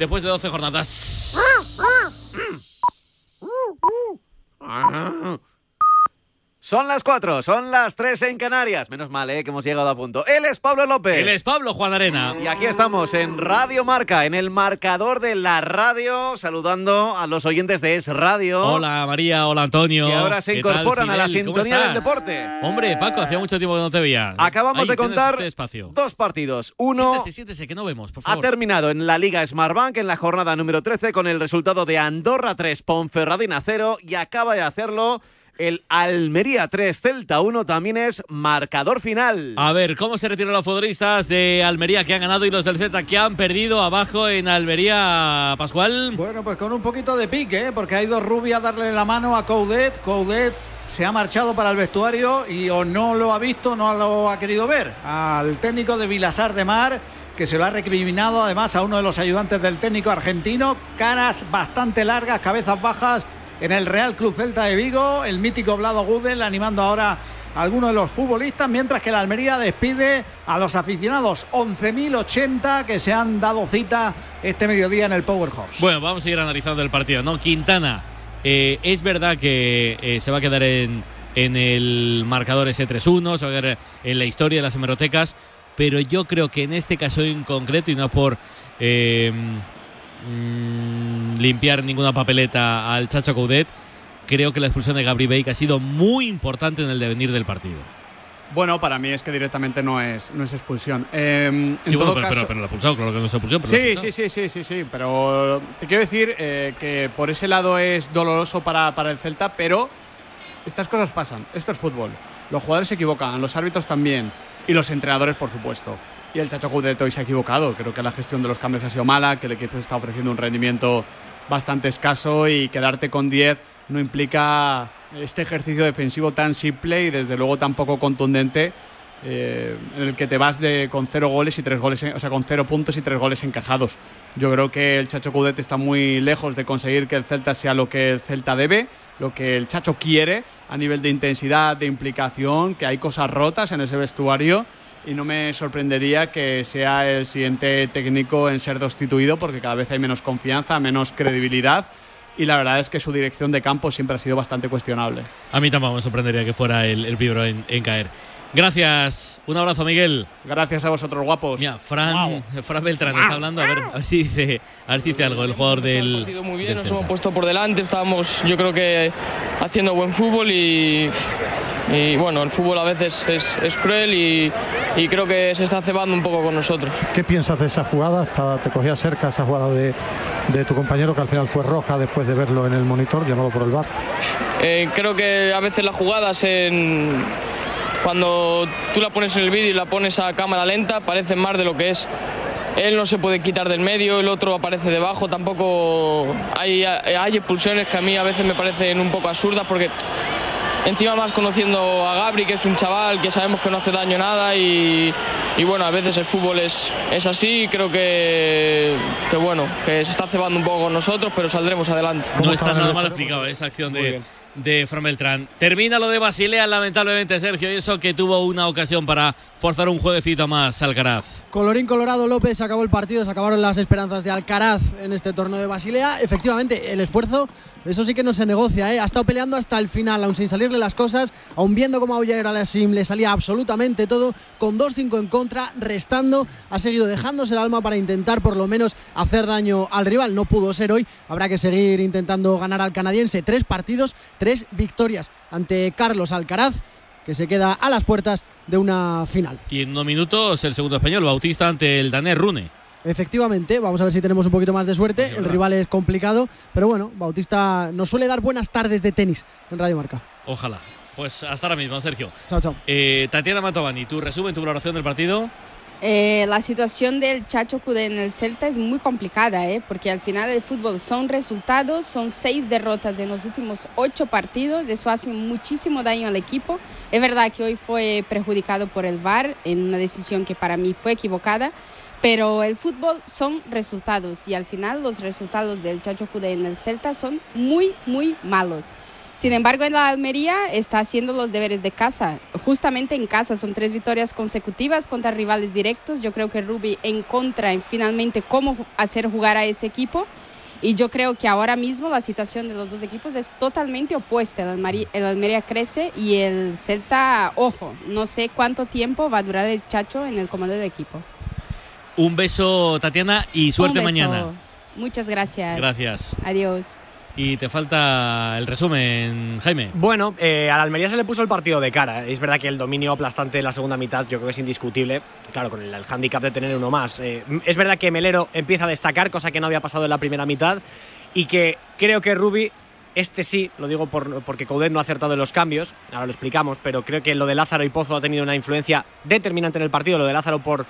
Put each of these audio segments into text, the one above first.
después de 12 jornadas. Son las 4, son las 3 en Canarias. Menos mal, ¿eh? que hemos llegado a punto. Él es Pablo López. Él es Pablo Juan Arena. Y aquí estamos en Radio Marca, en el marcador de la radio, saludando a los oyentes de Es Radio. Hola María, hola Antonio. Que ahora se ¿Qué tal, incorporan a la sintonía del deporte. Hombre, Paco, hacía mucho tiempo que no te veía. Acabamos Ahí de contar este espacio. dos partidos. Uno Siéntese, siéntese, que no vemos, por ha terminado en la Liga Smartbank en la jornada número 13 con el resultado de Andorra 3, Ponferradina 0 y acaba de hacerlo el Almería 3, Celta 1. También es marcador final. A ver, ¿cómo se retiran los futbolistas de Almería que han ganado y los del Z que han perdido abajo en Almería, Pascual? Bueno, pues con un poquito de pique, ¿eh? porque ha ido Rubia a darle la mano a Coudet. Coudet se ha marchado para el vestuario y o no lo ha visto, no lo ha querido ver. Al técnico de Vilasar de Mar, que se lo ha recriminado además a uno de los ayudantes del técnico argentino. Caras bastante largas, cabezas bajas en el Real Club Celta de Vigo. El mítico Vlado Gudel animando ahora a algunos de los futbolistas, mientras que la Almería despide a los aficionados 11.080 que se han dado cita este mediodía en el Power Horse. Bueno, vamos a ir analizando el partido, ¿no? Quintana, eh, es verdad que eh, se va a quedar en, el marcador ese 3-1, se va a quedar en la historia de las hemerotecas, pero yo creo que en este caso en concreto, y no por eh, mm, limpiar ninguna papeleta al Chacho Coudet, creo que la expulsión de Gabri Bake ha sido muy importante en el devenir del partido. Bueno, para mí es que directamente no es, no es expulsión. Eh, en Sí, bueno, todo pero, caso, pero, pero claro que no es expulsión. pero Sí, sí, sí, sí, sí, sí, pero te quiero decir eh, que por ese lado es doloroso para, para el Celta, pero estas cosas pasan, esto es fútbol. Los jugadores se equivocan, los árbitros también, y los entrenadores, por supuesto. Y el Chacho Coudet hoy se ha equivocado, creo que la gestión de los cambios ha sido mala, que el equipo está ofreciendo un rendimiento bastante escaso y quedarte con 10 no implica este ejercicio defensivo tan simple y desde luego tan poco contundente eh, en el que te vas de con cero goles y tres goles, o sea, con cero puntos y tres goles encajados. Yo creo que el Chacho Coudet está muy lejos de conseguir que el Celta sea lo que el Celta debe, lo que el Chacho quiere a nivel de intensidad, de implicación, que hay cosas rotas en ese vestuario y no me sorprendería que sea el siguiente técnico en ser destituido porque cada vez hay menos confianza, menos credibilidad y la verdad es que su dirección de campo siempre ha sido bastante cuestionable. A mí tampoco me sorprendería que fuera el, el primero en, en caer. Gracias. Un abrazo, Miguel. Gracias a vosotros, guapos. Mira, Fran, Fran Beltrán está hablando. A ver, a ver si dice, a ver si dice algo el jugador del. partido muy bien, del nos Celta. hemos puesto por delante, estábamos yo creo que haciendo buen fútbol y, y, bueno, el fútbol a veces es, es cruel y, y creo que se está cebando un poco con nosotros. ¿Qué piensas de esa jugada? Te cogía cerca esa jugada de, de tu compañero que al final fue roja después de verlo en el monitor llamado por el bar. Eh, creo que a veces las jugadas en- cuando tú la pones en el vídeo y la pones a cámara lenta parecen más de lo que es. Él no se puede quitar del medio, el otro aparece debajo, tampoco hay, hay expulsiones que a mí a veces me parecen un poco absurdas porque encima más conociendo a Gabri, que es un chaval que sabemos que no hace daño nada y, y bueno, a veces el fútbol es, es así, creo que, que bueno, que se está cebando un poco con nosotros, pero saldremos adelante. No ¿Cómo está nada mal explicado esa acción Muy de, bien. De Fran Beltrán. Termina lo de Basilea, lamentablemente, Sergio, y eso que tuvo una ocasión para forzar un jueguecito más Alcaraz. Colorín colorado López, acabó el partido, se acabaron las esperanzas de Alcaraz en este torneo de Basilea. Efectivamente, el esfuerzo, eso sí que no se negocia, ¿eh? ha estado peleando hasta el final, aún sin salirle las cosas, aún viendo cómo a Alasim le salía absolutamente todo, con 2-5 en contra, restando, ha seguido dejándose el alma para intentar por lo menos hacer daño al rival. No pudo ser hoy, habrá que seguir intentando ganar al canadiense. Tres partidos, tres victorias ante Carlos Alcaraz, que se queda a las puertas de una final. Y en unos minutos el segundo español, Bautista ante el danés Rune. Efectivamente, vamos a ver si tenemos un poquito más de suerte. El verdad. rival es complicado, pero bueno, Bautista nos suele dar buenas tardes de tenis en Radio Marca. Ojalá. Pues hasta ahora mismo, Sergio. Chao, chao. Eh, Tatiana Mantovani, tu resumen, tu valoración del partido. Eh, la situación del Chacho Cude en el Celta es muy complicada, ¿eh? porque al final el fútbol son resultados, son seis derrotas en los últimos ocho partidos, eso hace muchísimo daño al equipo. Es verdad que hoy fue perjudicado por el VAR en una decisión que para mí fue equivocada, pero el fútbol son resultados y al final los resultados del Chacho Cude en el Celta son muy, muy malos. Sin embargo, en la Almería está haciendo los deberes de casa, justamente en casa. Son tres victorias consecutivas contra rivales directos. Yo creo que Rubi encuentra finalmente cómo hacer jugar a ese equipo. Y yo creo que ahora mismo la situación de los dos equipos es totalmente opuesta. El Almería, el Almería, crece y el Celta, ojo, no sé cuánto tiempo va a durar el Chacho en el comando del equipo. Un beso, Tatiana, y suerte mañana. Muchas gracias. Gracias. Adiós. Y te falta el resumen, Jaime. Bueno, eh, a la Almería se le puso el partido de cara. Es verdad que el dominio aplastante de la segunda mitad yo creo que es indiscutible. Claro, con el, el hándicap de tener uno más. Eh, es verdad que Melero empieza a destacar, cosa que no había pasado en la primera mitad. Y que creo que Rubi este sí, lo digo por, porque Coudet no ha acertado en los cambios, ahora lo explicamos, pero creo que lo de Lázaro y Pozo ha tenido una influencia determinante en el partido, lo de Lázaro por,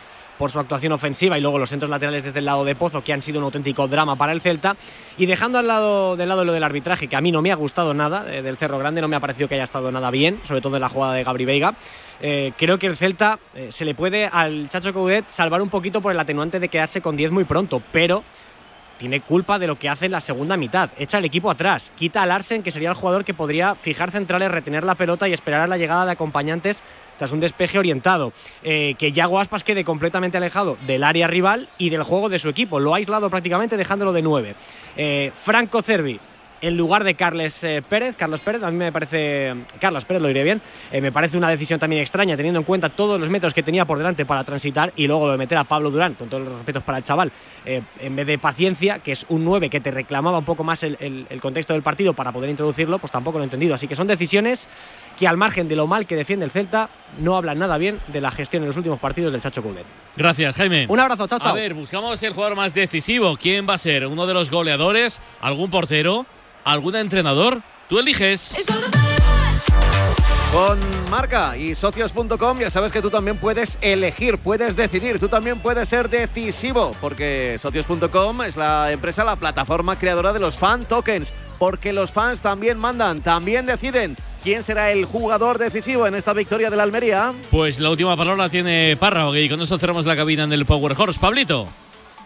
su actuación ofensiva y luego los centros laterales desde el lado de Pozo, que han sido un auténtico drama para el Celta. Y dejando al lado del lado lo del arbitraje, que a mí no me ha gustado nada, eh, del Cerro Grande, no me ha parecido que haya estado nada bien, sobre todo en la jugada de Gabri Veiga. Eh, creo que el Celta eh, se le puede al Chacho Coudet salvar un poquito por el atenuante de quedarse con 10 muy pronto, pero tiene culpa de lo que hace en la segunda mitad. Echa el equipo atrás, quita a Larsen, que sería el jugador que podría fijar centrales, retener la pelota y esperar a la llegada de acompañantes tras un despeje orientado. Eh, que Yago Aspas quede completamente alejado del área rival y del juego de su equipo. Lo ha aislado prácticamente dejándolo de nueve. Eh, Franco Cervi, en lugar de Carles eh, Pérez. Carlos Pérez, a mí me parece. Carlos Pérez lo diré bien. Eh, me parece una decisión también extraña, teniendo en cuenta todos los metros que tenía por delante para transitar y luego lo de meter a Pablo Durán, con todos los respetos para el chaval, eh, en vez de paciencia, que es un 9 que te reclamaba un poco más el, el, el, contexto del partido para poder introducirlo, pues tampoco lo he entendido. Así que son decisiones que, al margen de lo mal que defiende el Celta, no hablan nada bien de la gestión en los últimos partidos del Chacho Coudet. Gracias, Jaime. Un abrazo, chao. A ver, buscamos el jugador más decisivo. ¿Quién va a ser? ¿Uno de los goleadores? ¿Algún portero? Algún entrenador? Tú eliges. Con Marca y socios.com ya sabes que tú también puedes elegir, puedes decidir, tú también puedes ser decisivo, porque socios.com es la empresa, la plataforma creadora de los fan tokens, porque los fans también mandan, también deciden. ¿Quién será el jugador decisivo en esta victoria de la Almería? Pues la última palabra tiene Párrago y con eso cerramos la cabina en el Power Horse. Pablito.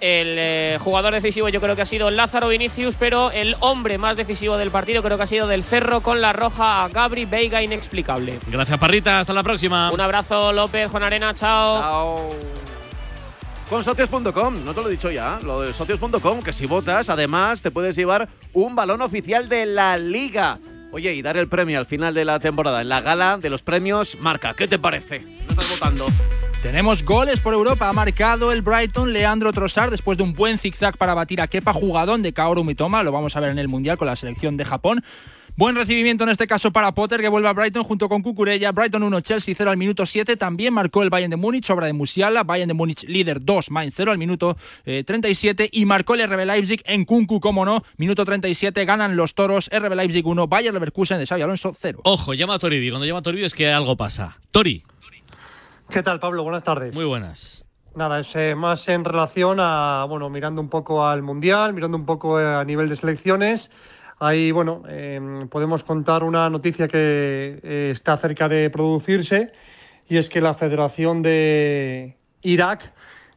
El eh, jugador decisivo yo creo que ha sido Lázaro Vinicius, pero el hombre más decisivo del partido creo que ha sido del Cerro con la roja a Gabri Veiga inexplicable. Gracias Parrita, hasta la próxima. Un abrazo López, Juan Arena, chao. Chao. Con socios.com, no te lo he dicho ya, lo de socios.com, que si votas, además te puedes llevar un balón oficial de la liga. Oye, y dar el premio al final de la temporada en la gala de los premios Marca. ¿Qué te parece? ¿No estás votando? Tenemos goles por Europa. Ha marcado el Brighton Leandro Trossard después de un buen zigzag para batir a Kepa, jugadón de Kaoru Mitoma. Lo vamos a ver en el Mundial con la selección de Japón. Buen recibimiento en este caso para Potter, que vuelve a Brighton junto con Cucurella. Brighton 1, Chelsea 0 al minuto 7. También marcó el Bayern de Múnich, obra de Musiala. Bayern de Múnich líder 2, Mainz 0 al minuto eh, 37. Y marcó el RB Leipzig en Kunku, como no. Minuto 37, ganan los toros. RB Leipzig 1, Bayern Leverkusen de Xavi Alonso 0. Ojo, llama a Toribi. Cuando llama a Toribi es que algo pasa. Tori. ¿Qué tal, Pablo? Buenas tardes. Muy buenas. Nada, es eh, más en relación a, bueno, mirando un poco al Mundial, mirando un poco eh, a nivel de selecciones. Ahí, bueno, eh, podemos contar una noticia que eh, está cerca de producirse y es que la Federación de Irak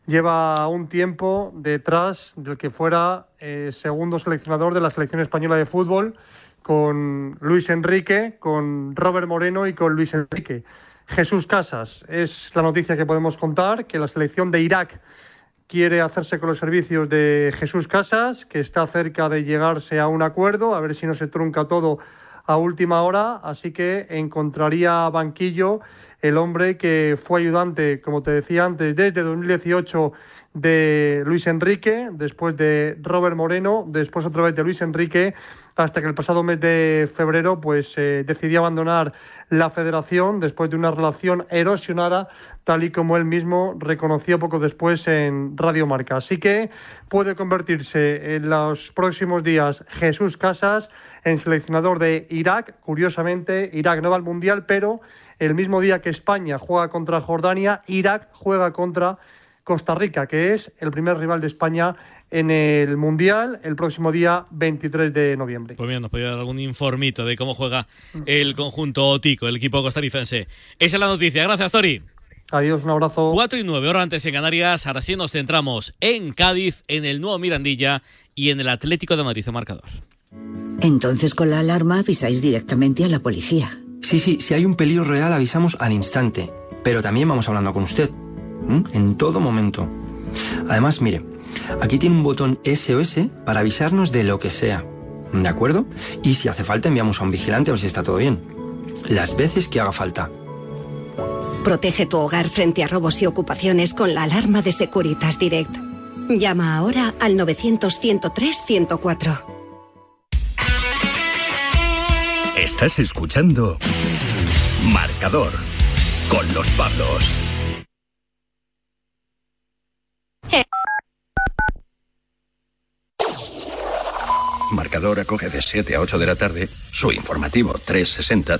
lleva un tiempo detrás del que fuera eh, segundo seleccionador de la selección española de fútbol con Luis Enrique, con Robert Moreno y con Luis Enrique. Jesús Casas es la noticia que podemos contar, que la selección de Irak quiere hacerse con los servicios de Jesús Casas, que está cerca de llegarse a un acuerdo, a ver si no se trunca todo a última hora, así que encontraría banquillo el hombre que fue ayudante, como te decía antes, desde 2018 de Luis Enrique, después de Robert Moreno, después otra vez de Luis Enrique, hasta que el pasado mes de febrero pues eh, decidió abandonar la federación después de una relación erosionada, tal y como él mismo reconoció poco después en Radio Marca. Así que puede convertirse en los próximos días Jesús Casas en seleccionador de Irak. Curiosamente, Irak no va al Mundial, pero el mismo día que España juega contra Jordania, Irak juega contra Costa Rica, que es el primer rival de España en el Mundial el próximo día 23 de noviembre. Pues mira, nos podría dar algún informito de cómo juega el conjunto Tico, el equipo costarricense. Esa es la noticia. Gracias, Tori. Adiós, un abrazo. 4 y 9 horas antes en Canarias. Ahora sí nos centramos en Cádiz, en el nuevo Mirandilla y en el Atlético de Madrid, marcador. Entonces con la alarma avisáis directamente a la policía. Sí, sí, si hay un peligro real avisamos al instante, pero también vamos hablando con usted, ¿m? en todo momento. Además, mire, aquí tiene un botón SOS para avisarnos de lo que sea, ¿de acuerdo? Y si hace falta enviamos a un vigilante a ver si está todo bien. Las veces que haga falta. Protege tu hogar frente a robos y ocupaciones con la alarma de Securitas Direct. Llama ahora al 900-103-104. Estás escuchando Marcador con los Pablos. Marcador acoge de 7 a 8 de la tarde su informativo 360,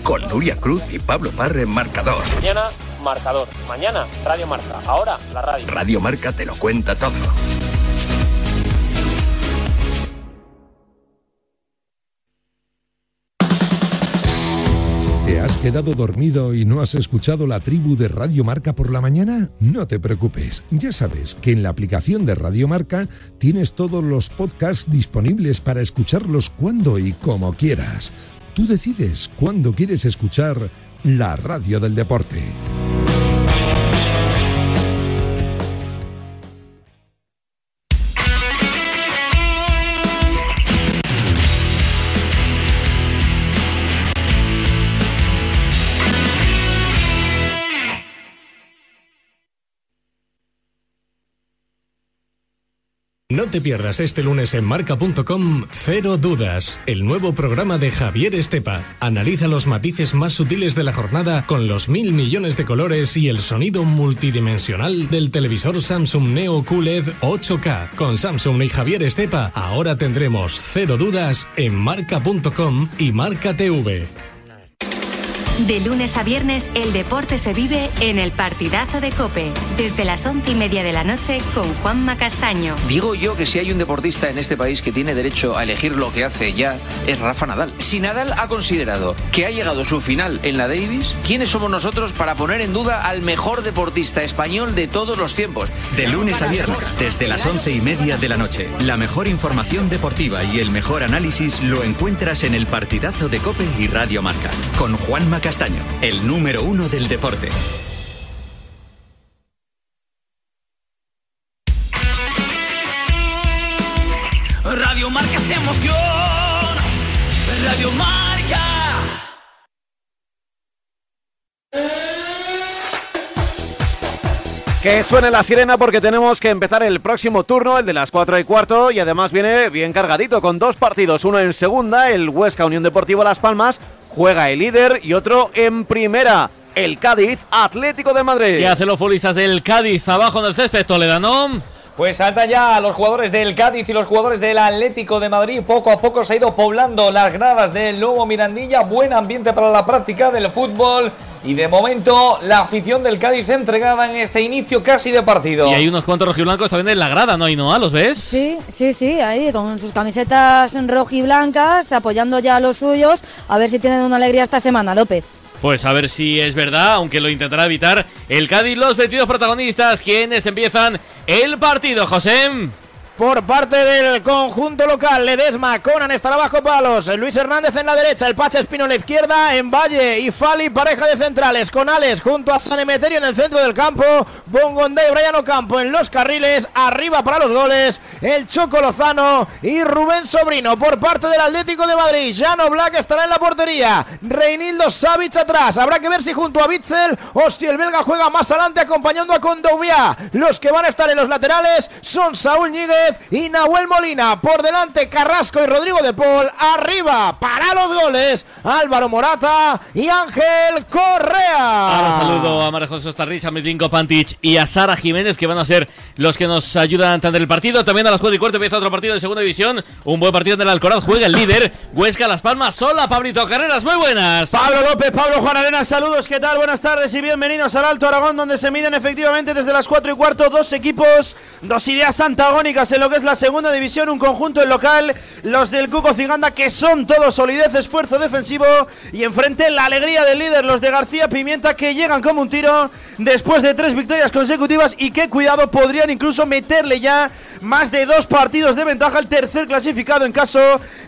con Nuria Cruz y Pablo Parre en Marcador. Mañana, marcador. Mañana, Radio Marca. Ahora, la radio. Radio Marca te lo cuenta todo. ¿Te has quedado dormido y no has escuchado la tribu de Radio Marca por la mañana? No te preocupes, ya sabes que en la aplicación de Radio Marca tienes todos los podcasts disponibles para escucharlos cuando y como quieras. Tú decides cuándo quieres escuchar la radio del deporte. No te pierdas este lunes en marca.com Cero Dudas, el nuevo programa de Javier Estepa. Analiza los matices más sutiles de la jornada con los mil millones de colores y el sonido multidimensional del televisor Samsung Neo QLED 8K. Con Samsung y Javier Estepa, ahora tendremos Cero Dudas en marca.com y Marca TV. De lunes a viernes, el deporte se vive en el partidazo de Cope, desde las once y media de la noche con Juanma Castaño. Digo yo que si hay un deportista en este país que tiene derecho a elegir lo que hace ya, es Rafa Nadal. Si Nadal ha considerado que ha llegado su final en la Davis, ¿quiénes somos nosotros para poner en duda al mejor deportista español de todos los tiempos? De lunes a viernes, desde las once y media de la noche. La mejor información deportiva y el mejor análisis lo encuentras en el partidazo de Cope y Radio Marca. Con Juanma Castaño, el número uno del deporte. Radio Marca se emoción. Radio Marca. Que suene la sirena porque tenemos que empezar el próximo turno, el de las 4 y cuarto, y además viene bien cargadito con dos partidos, uno en segunda, el Huesca Unión Deportivo Las Palmas, juega el líder, y otro en primera, el Cádiz Atlético de Madrid. ¿Qué hacen los futbolistas del Cádiz abajo en el césped, Toledano? Pues salta ya a los jugadores del Cádiz y los jugadores del Atlético de Madrid. Poco a poco se ha ido poblando las gradas del nuevo Mirandilla. Buen ambiente para la práctica del fútbol. Y de momento la afición del Cádiz entregada en este inicio casi de partido. Y hay unos cuantos rojiblancos también en la grada, ¿no, Ainhoa? ¿Los ves? Sí, sí, sí, ahí con sus camisetas rojiblancas, apoyando ya a los suyos. A ver si tienen una alegría esta semana, López. Pues a ver si es verdad, aunque lo intentará evitar el Cádiz, los 22 protagonistas, quienes empiezan el partido, José. Por parte del conjunto local, Ledesma, Conan estará bajo palos, Luis Hernández en la derecha, el Pacha Espino en la izquierda, en Valle y Fali, pareja de centrales, con Alex junto a San Emeterio en el centro del campo, Bongonda y Brian Ocampo en los carriles, arriba para los goles, el Choco Lozano y Rubén Sobrino. Por parte del Atlético de Madrid, Jano Black estará en la portería, Reinildo Savic atrás, habrá que ver si junto a Bitzel o si el belga juega más adelante acompañando a Condovia, los que van a estar en los laterales son Saúl Ñigue Fernández y Nahuel Molina. Por delante Carrasco y Rodrigo de Paul. Arriba para los goles Álvaro Morata y Ángel Correa. Ahora saludo a María José Ostarrich, a Mitlinko Pantic y a Sara Jiménez, que van a ser los que nos ayudan a entender el partido. También a las 4 y cuarto empieza otro partido de segunda división. Un buen partido del Alcoraz. Juega el líder. Huesca Las Palmas. Sola, Pablito Carreras. Muy buenas. Pablo López, Pablo Juan Arena, saludos, ¿qué tal? Buenas tardes y bienvenidos al Alto Aragón, donde se miden efectivamente desde las 4 y cuarto dos equipos, dos ideas antagónicas en lo que es la segunda división, un conjunto en local, los del Cuco Ciganda, que son todos solidez, esfuerzo defensivo, y enfrente la alegría del líder, los de García Pimienta, que llegan como un tiro después de tres victorias consecutivas y que, cuidado, podrían incluso meterle ya más de dos partidos de ventaja al tercer clasificado en caso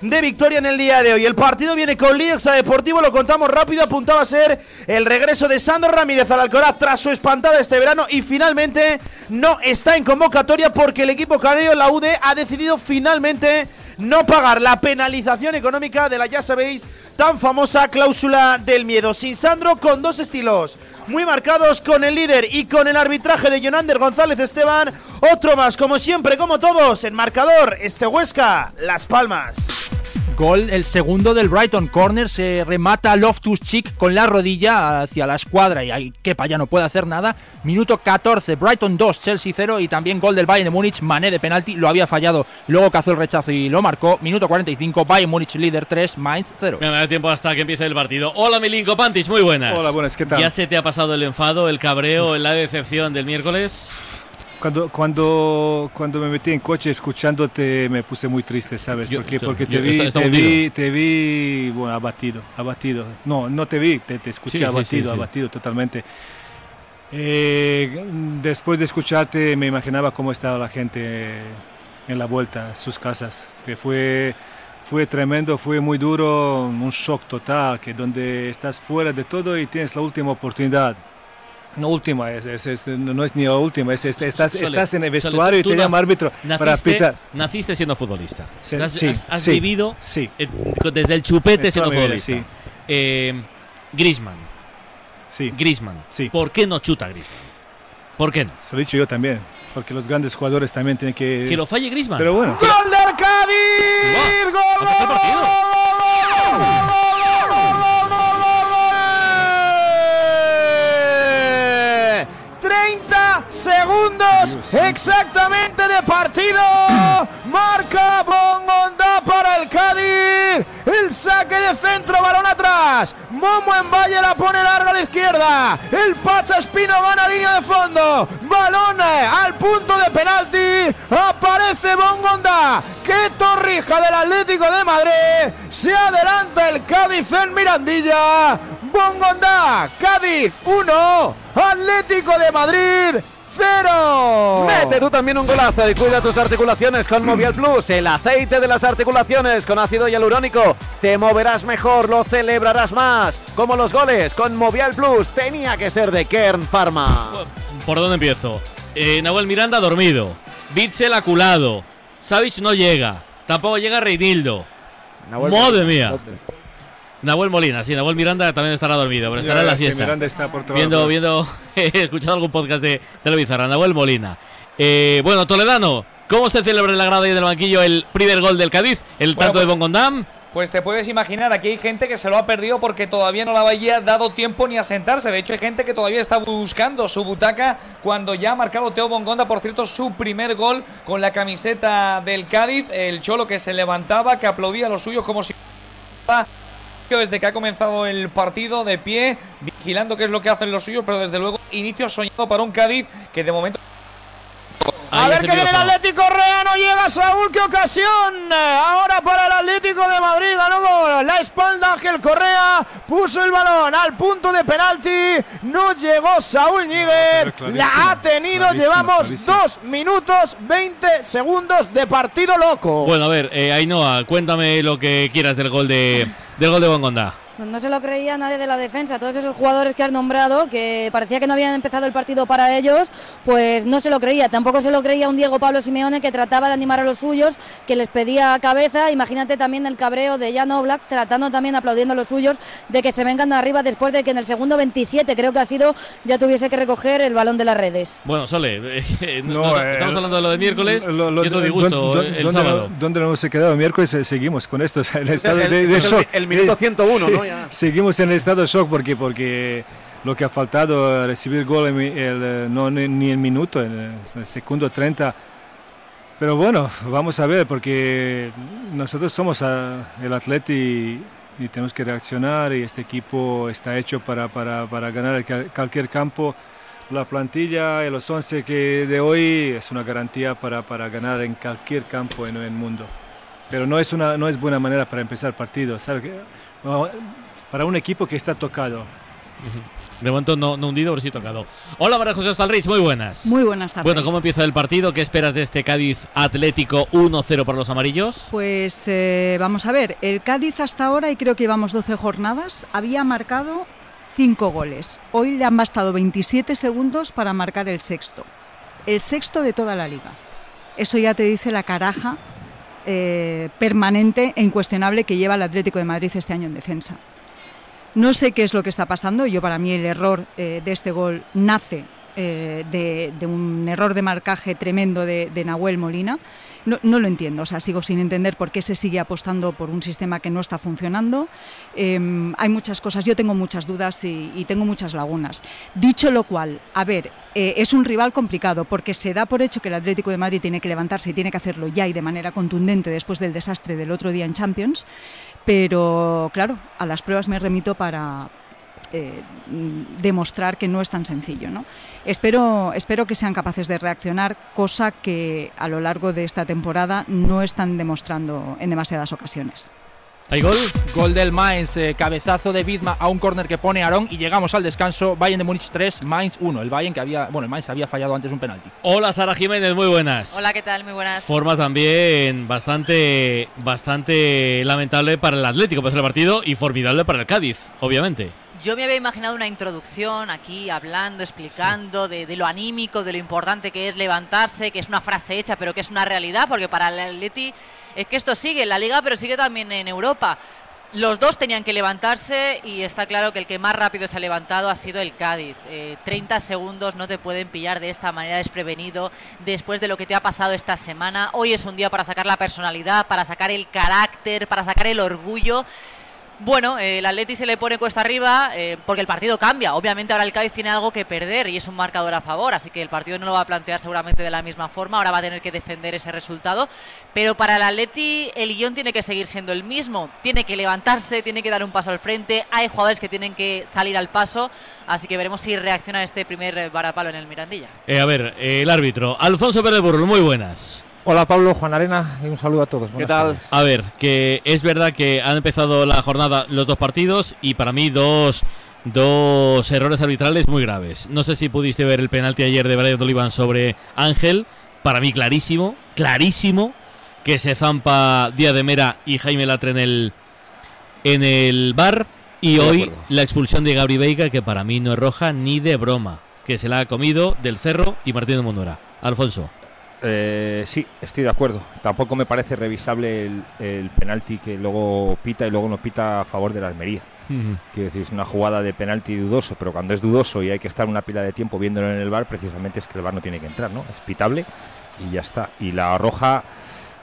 de victoria en el día de hoy. El partido viene con Liexa Deportivo, lo contamos rápido, apuntaba a ser el regreso de Sandro Ramírez al Alcoraz tras su espantada este verano y finalmente no está en convocatoria porque el equipo canario, la UD, ha decidido finalmente no pagar la penalización económica de la, ya sabéis, tan famosa cláusula del miedo. Sin Sandro, con dos estilos muy marcados, con el líder y con el arbitraje de Jonander González Esteban. Otro más, como siempre, como todos, en marcador, este Huesca, Las Palmas. Gol, el segundo del Brighton. Corner se remata Loftus Cheek con la rodilla hacia la escuadra y ahí Kepa ya no puede hacer nada. Minuto 14, Brighton 2, Chelsea 0 y también gol del Bayern de Múnich. Mané de penalti, lo había fallado, luego cazó el rechazo y lo marcó. Minuto 45, Bayern Múnich líder 3, Mainz 0. Me da tiempo hasta que empiece el partido. Hola Milinko Pantic, muy buenas. Hola, buenas, ¿qué tal? ¿Ya se te ha pasado el enfado, el cabreo, la decepción del miércoles? Cuando, cuando, cuando me metí en coche escuchándote me puse muy triste, ¿sabes? Yo- porque yo- porque yo- te vi, está- está te vi, te vi, bueno, abatido, abatido. No, no te vi, te, te escuché sí, abatido, sí, sí. abatido totalmente. Eh, después de escucharte me imaginaba cómo estaba la gente en la vuelta, sus casas, que fue, fue tremendo, fue muy duro, un shock total, que donde estás fuera de todo y tienes la última oportunidad. No última, es, es- es- no es ni la última, es, es- estás, Sole, estás en el Sole, vestuario y te llama árbitro para naciste- pitar. Naciste siendo futbolista. Sí, has sí, has- has sí, vivido sí. eh, desde el chupete En siendo vida, futbolista. sí. Eh. Sí. Griezmann. Sí. ¿Por qué no chuta Griezmann? ¿Por qué no? Se lo he dicho yo también, porque los grandes jugadores también tienen que... Que lo falle Griezmann. Pero bueno. ¡Gol del Cádiz! ¡Gol, gol, gol, gol, gol, gol, gol, gol, gol! 30 segundos exactamente de partido. Marca Bongonda para el Cádiz. El saque de centro, balón atrás. Momo en Valle la pone larga a la izquierda. El Pacha Espino va a la línea de fondo. Balón eh, al punto de penalti. Aparece Bongonda. ¡Qué torrija del Atlético de Madrid! Se adelanta el Cádiz en Mirandilla. Bongonda, Cádiz 1, Atlético de Madrid 0. Mete tú también un golazo y cuida tus articulaciones con Movial Plus, el aceite de las articulaciones con ácido hialurónico. Te moverás mejor, lo celebrarás más. Como los goles con Movial Plus, tenía que ser de Kern Pharma. ¿Por dónde empiezo? Eh, Nahuel Miranda dormido. Bitzel aculado. Savic no llega. Tampoco llega Reinildo. Nahuel Madre mía. Nahuel Molina, sí, Nahuel Miranda también estará dormido, pero estará en la siesta. Miranda está por otro viendo, lado. viendo, he escuchado algún podcast de Televizarra. Nahuel Molina. Eh, bueno, Toledano, ¿cómo se celebra en la grada y en el banquillo el primer gol del Cádiz? El Bueno, tanto de pues- Bongondam. Pues te puedes imaginar, aquí hay gente que se lo ha perdido porque todavía no le había dado tiempo ni a sentarse. De hecho, hay gente que todavía está buscando su butaca cuando ya ha marcado Teo Bongonda, por cierto, su primer gol con la camiseta del Cádiz. El Cholo que se levantaba, que aplaudía a los suyos como si desde que ha comenzado el partido de pie, vigilando qué es lo que hacen los suyos, pero desde luego inicio soñado para un Cádiz que de momento A ver qué viene el Atlético Real, no llega Saúl, qué ocasión. Ahora para el Atlético de Madrid, ganó gol. La espalda Ángel Correa puso el balón al punto de penalti. No llegó Saúl Níguez. La ha tenido. clarísimo, Llevamos clarísimo. dos minutos 20 segundos de partido loco. Bueno, a ver, eh, Ainhoa, cuéntame lo que quieras del gol de del gol de Bongonda. No se lo creía nadie de la defensa. Todos esos jugadores que has nombrado, que parecía que no habían empezado el partido para ellos, pues no se lo creía. Tampoco se lo creía un Diego Pablo Simeone que trataba de animar a los suyos, que les pedía cabeza. Imagínate también el cabreo de Jan Oblak, tratando también, aplaudiendo a los suyos, de que se vengan de arriba después de que en el segundo 27, creo que ha sido, ya tuviese que recoger el balón de las redes. Bueno, Sole, eh, no, No, estamos eh, hablando de lo de miércoles lo- lo- y otro disgusto ¿dó- el dónde- sábado. ¿Dónde nos hemos quedado? Miércoles eh, seguimos con esto. o sea, en estado el- de, el- shock. el minuto Eh, 101, ¿no? Seguimos en estado de shock porque, porque lo que ha faltado, eh, recibir gol en el, eh, no ni, el minuto, en el, el segundo 30. Pero bueno, vamos a ver, porque nosotros somos ah, el Atleti y tenemos que reaccionar y este equipo está hecho para, para, para ganar el cualquier campo. La plantilla y los 11 que de hoy es una garantía para, para ganar en cualquier campo en el mundo. Pero no es, una, no es buena manera para empezar partido, ¿sabe? Que- no, Para un equipo que está tocado. De momento no, no hundido, pero sí tocado. Hola, María José Ostalrich, muy buenas. Muy buenas tardes. Bueno, ¿cómo empieza el partido? ¿Qué esperas de este Cádiz Atlético 1-0 para los amarillos? Pues eh, vamos a ver, el Cádiz hasta ahora, y creo que llevamos 12 jornadas, había marcado 5 goles. Hoy le han bastado 27 segundos para marcar el sexto. El sexto de toda la liga. Eso ya te dice la caraja eh, permanente e incuestionable que lleva el Atlético de Madrid este año en defensa. No sé qué es lo que está pasando. Yo para mí el error eh, de este gol nace eh, de, un error de marcaje tremendo de, de Nahuel Molina. No, lo entiendo, o sea, sigo sin entender por qué se sigue apostando por un sistema que no está funcionando. Eh, hay muchas cosas, yo tengo muchas dudas y, y tengo muchas lagunas. Dicho lo cual, a ver, eh, es un rival complicado porque se da por hecho que el Atlético de Madrid tiene que levantarse y tiene que hacerlo ya y de manera contundente después del desastre del otro día en Champions. Pero claro, a las pruebas me remito para eh, demostrar que no es tan sencillo. ¿no? Espero, espero que sean capaces de reaccionar, cosa que a lo largo de esta temporada no están demostrando en demasiadas ocasiones. ¿Hay gol? Gol del Mainz, eh, cabezazo de Bizma a un córner que pone Aarón y llegamos al descanso. Bayern de Múnich 3, Mainz 1. El Bayern que había, bueno, el Mainz había fallado antes un penalti. Hola, Sara Jiménez, muy buenas. Hola, ¿qué tal? Muy buenas. Forma también bastante, bastante lamentable para el Atlético para el partido y formidable para el Cádiz, obviamente. Yo me había imaginado una introducción aquí hablando, explicando de, de lo anímico, de lo importante que es levantarse, que es una frase hecha, pero que es una realidad, porque para el Atleti es que esto sigue en la liga, pero sigue también en Europa. Los dos tenían que levantarse y está claro que el que más rápido se ha levantado ha sido el Cádiz. Eh, 30 segundos no te pueden pillar de esta manera desprevenido después de lo que te ha pasado esta semana. Hoy es un día para sacar la personalidad, para sacar el carácter, para sacar el orgullo. Bueno, eh, el Atleti se le pone cuesta arriba eh, porque el partido cambia. Obviamente ahora el Cádiz tiene algo que perder y es un marcador a favor, así que el partido no lo va a plantear seguramente de la misma forma. Ahora va a tener que defender ese resultado. Pero para el Atleti el guion tiene que seguir siendo el mismo. Tiene que levantarse, tiene que dar un paso al frente. Hay jugadores que tienen que salir al paso, así que veremos si reacciona este primer eh, varapalo en el Mirandilla. Eh, a ver, el árbitro, Alfonso Pérez Burro, muy buenas. Hola Pablo, Juan Arena y un saludo a todos. Buenas tardes. A ver, que es verdad que han empezado la jornada los dos partidos y para mí dos, dos errores arbitrales muy graves. No sé si pudiste ver el penalti ayer de Brian Olivan sobre Ángel. Para mí clarísimo, clarísimo que se zampa Díaz de Mera y Jaime Latre en el, en el bar. Y Estoy hoy la expulsión de Gabri Veiga, que para mí no es roja ni de broma. Que se la ha comido del Cerro y Martín de Mondora. Alfonso. Eh, sí, estoy de acuerdo. Tampoco me parece revisable el, el penalti que luego pita y luego no pita a favor de la Almería. Quiero decir, es una jugada de penalti dudoso, pero cuando es dudoso y hay que estar una pila de tiempo viéndolo en el bar, precisamente es que el bar no tiene que entrar, ¿no? Es pitable y ya está. Y la roja,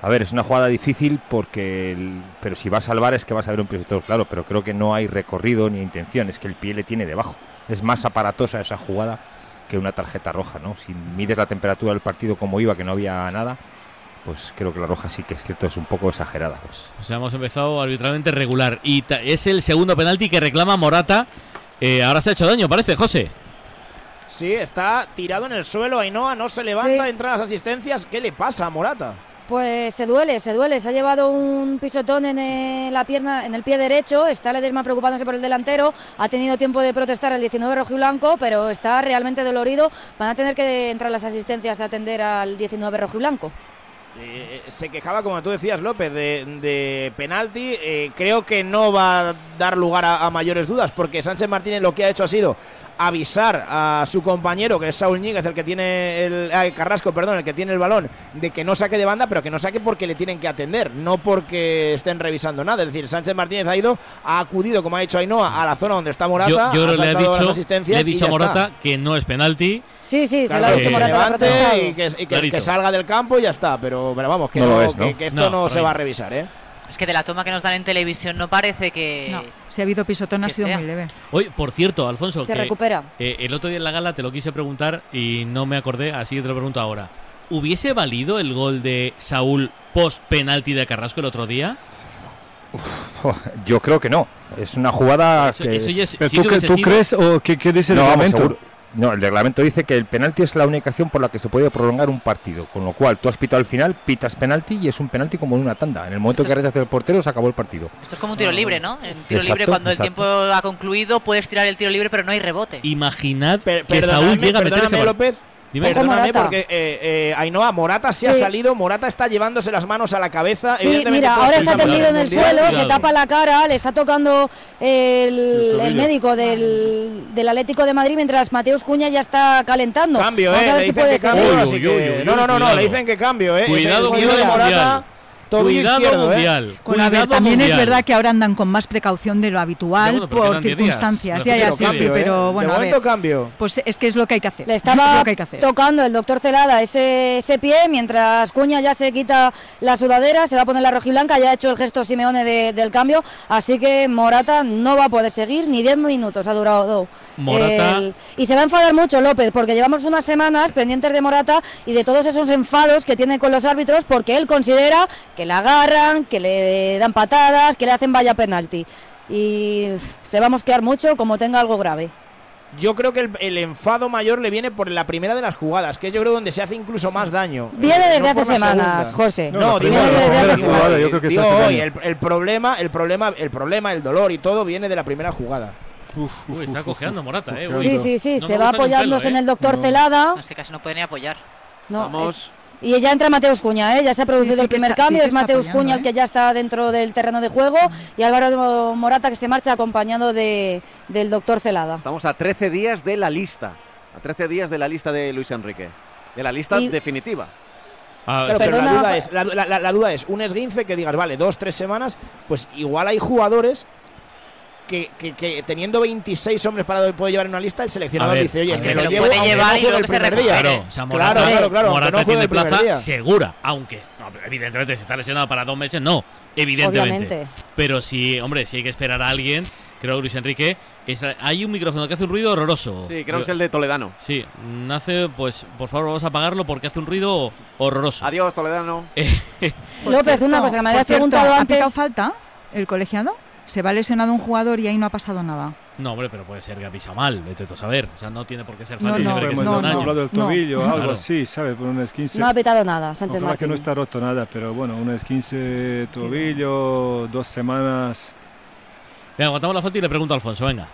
a ver, es una jugada difícil porque, el- pero si vas al bar es que vas a ver un pisotor, claro, pero creo que no hay recorrido ni intención, es que el pie le tiene debajo. Es más aparatosa esa jugada que una tarjeta roja, ¿no? Si mides la temperatura del partido como iba, que no había nada, pues creo que la roja sí que es cierto, es un poco exagerada. Pues. O sea, hemos empezado arbitralmente regular. Y es el segundo penalti que reclama Morata. Eh, ahora se ha hecho daño, parece, José. Sí, está tirado en el suelo. Ainhoa no se levanta, entra las asistencias. ¿Qué le pasa a Morata? Pues se duele, se duele. Se ha llevado un pisotón en eh, la pierna, en el pie derecho. Está Ledesma preocupándose por el delantero. Ha tenido tiempo de protestar el 19 rojiblanco, pero está realmente dolorido. Van a tener que entrar las asistencias a atender al 19 rojiblanco. eh, se quejaba, como tú decías, López, de, de penalti. Eh, creo que no va a dar lugar a, a mayores dudas, porque Sánchez Martínez lo que ha hecho ha sido avisar a su compañero, que es Saúl Ñíguez, el que tiene el ay, Carrasco, perdón, el que tiene el balón, de que no saque de banda, pero que no saque porque le tienen que atender, no porque estén revisando nada. Es decir, Sánchez Martínez ha ido, ha acudido, como ha dicho Ainhoa, a la zona donde está Morata, Yo, yo ha creo que le he dicho, asistencias le he y dicho a Morata está. que no es penalti. Sí, sí, se Claro, lo ha que dicho Morata, y que, y que- salga del campo y ya está. Pero, pero vamos, que, No no- lo es, ¿no? que, que esto No, no, se va a revisar, ¿eh? Es que de la toma que nos dan en televisión no parece que. No, si ha habido pisotón ha sido sea. muy leve. Hoy, por cierto, Alfonso, Se que, recupera. eh, el otro día en la gala te lo quise preguntar y no me acordé, así que te lo pregunto ahora. ¿Hubiese valido el gol de Saúl post penalti de Carrasco el otro día? Yo creo que no. Es una jugada Eso- que. eso ya es- ¿Pero sí tú, que crees o qué, qué dice el no, vamos, reglamento? seguro. No, el reglamento dice que el penalti es la única acción por la que se puede prolongar un partido. Con lo cual, tú has pitado al final, pitas penalti y es un penalti como en una tanda. En el momento que rechaza el portero, se acabó el partido. Esto es como un tiro libre, ¿no? En tiro Exacto, libre, cuando exacto. el tiempo ha concluido, puedes tirar el tiro libre, pero no hay rebote. Imaginad que Saúl llega a meter ese. López. Dime. Perdóname Morata. porque eh, eh, Ainhoa, Morata se ha Sí. salido, Morata está llevándose las manos a la cabeza. Sí, mira, ahora está tendido en el el Mundial. suelo, se Cuidado. tapa la cara, le está tocando el, tobillo. el médico del, del Atlético de Madrid mientras Mateus Cuña ya está calentando. Cambio, Vamos eh, a ver le si dicen puede que ser. cambio, Uy, uy, que- uy, uy, no, no, no, no, le dicen que cambio, eh. Cuidado, es el tobillo de Morata, mundial. Tobillo Cuidado izquierdo, eh. mundial. A ver, también mundial. es verdad que ahora andan con más precaución de lo habitual Ya, bueno, pero por quedan 10 días. circunstancias. Ya, ya, sí, sí, cambio, eh. pero bueno, de a momento ver. cambio. Pues es que es lo que hay que hacer. Le Es estaba lo que hay que hacer. tocando el doctor Celada ese, ese pie mientras Cuña ya se quita la sudadera, se va a poner la rojiblanca, ya ha hecho el gesto Simeone de- del cambio, así que Morata no va a poder seguir ni 10 minutos, ha durado. Morata- el- y se va a enfadar mucho López, porque llevamos unas semanas pendientes de Morata y de todos esos enfados que tiene con los árbitros, porque él considera que le agarran, que le dan patadas, que le hacen vaya penalti. Y se va a mosquear mucho como tenga algo grave. Yo creo que el, el enfado mayor le viene por la primera de las jugadas, que es yo creo donde se hace incluso más daño. Viene Eh, desde no hace la semanas. José. No, No, la digo, la que hoy, el, el problema, el problema, el problema, el dolor y todo viene de la primera jugada. Uf, uf, Uy, está cojeando Morata, eh. Sí, sí, sí, No se va apoyándose pelo, en ¿eh? el doctor No. Celada. No, este casi no puede ni apoyar. No, Vamos. es- Y ya entra Mateus Cuña, ¿eh? ya se ha producido Sí, sí el primer está- cambio, es Mateus apoyando, Cuña el ¿eh? que ya está dentro del terreno de juego y Álvaro Morata que se marcha acompañado de, del doctor Celada. Estamos a 13 días de la lista. A 13 días de la lista de Luis Enrique. De la lista Y- definitiva. Ah, Claro, pero la duda, es, la, la- la- la duda es, un esguince que digas, vale, dos, tres semanas, pues igual hay jugadores que, que- que teniendo 26 hombres para poder llevar en una lista, el seleccionador ver, dice, oye, es que Se lo llevo puede llevar no y el se primer día. Claro, o sea, Morata, claro, claro, claro, aunque Morata no tiene plaza día. segura, aunque no, evidentemente si está lesionado para dos meses, no, evidentemente. Obviamente. Pero si, hombre, si hay que esperar a alguien, creo que Luis Enrique, es- hay un micrófono que hace un ruido horroroso. Sí, creo que es el de Toledano. Sí, nace, pues, por favor, vamos a apagarlo porque hace un ruido horroroso. Adiós, Toledano. López, una cosa que me habías cierto, preguntado ¿Ha antes. pitado falta el colegiado? Se va lesionado un jugador y ahí no ha pasado nada. No, hombre, pero puede ser que ha pisado mal, vete tú a saber. O sea, no tiene por qué ser No, falta no, siempre que del No. tobillo, algo Claro. así, ¿sabes? Por un esquince. No ha pitado nada, Sánchez Ojalá que no Martín. está roto nada, pero bueno, un esquince tobillo, dos semanas. Venga, aguantamos la foto y le pregunto a Alfonso, venga.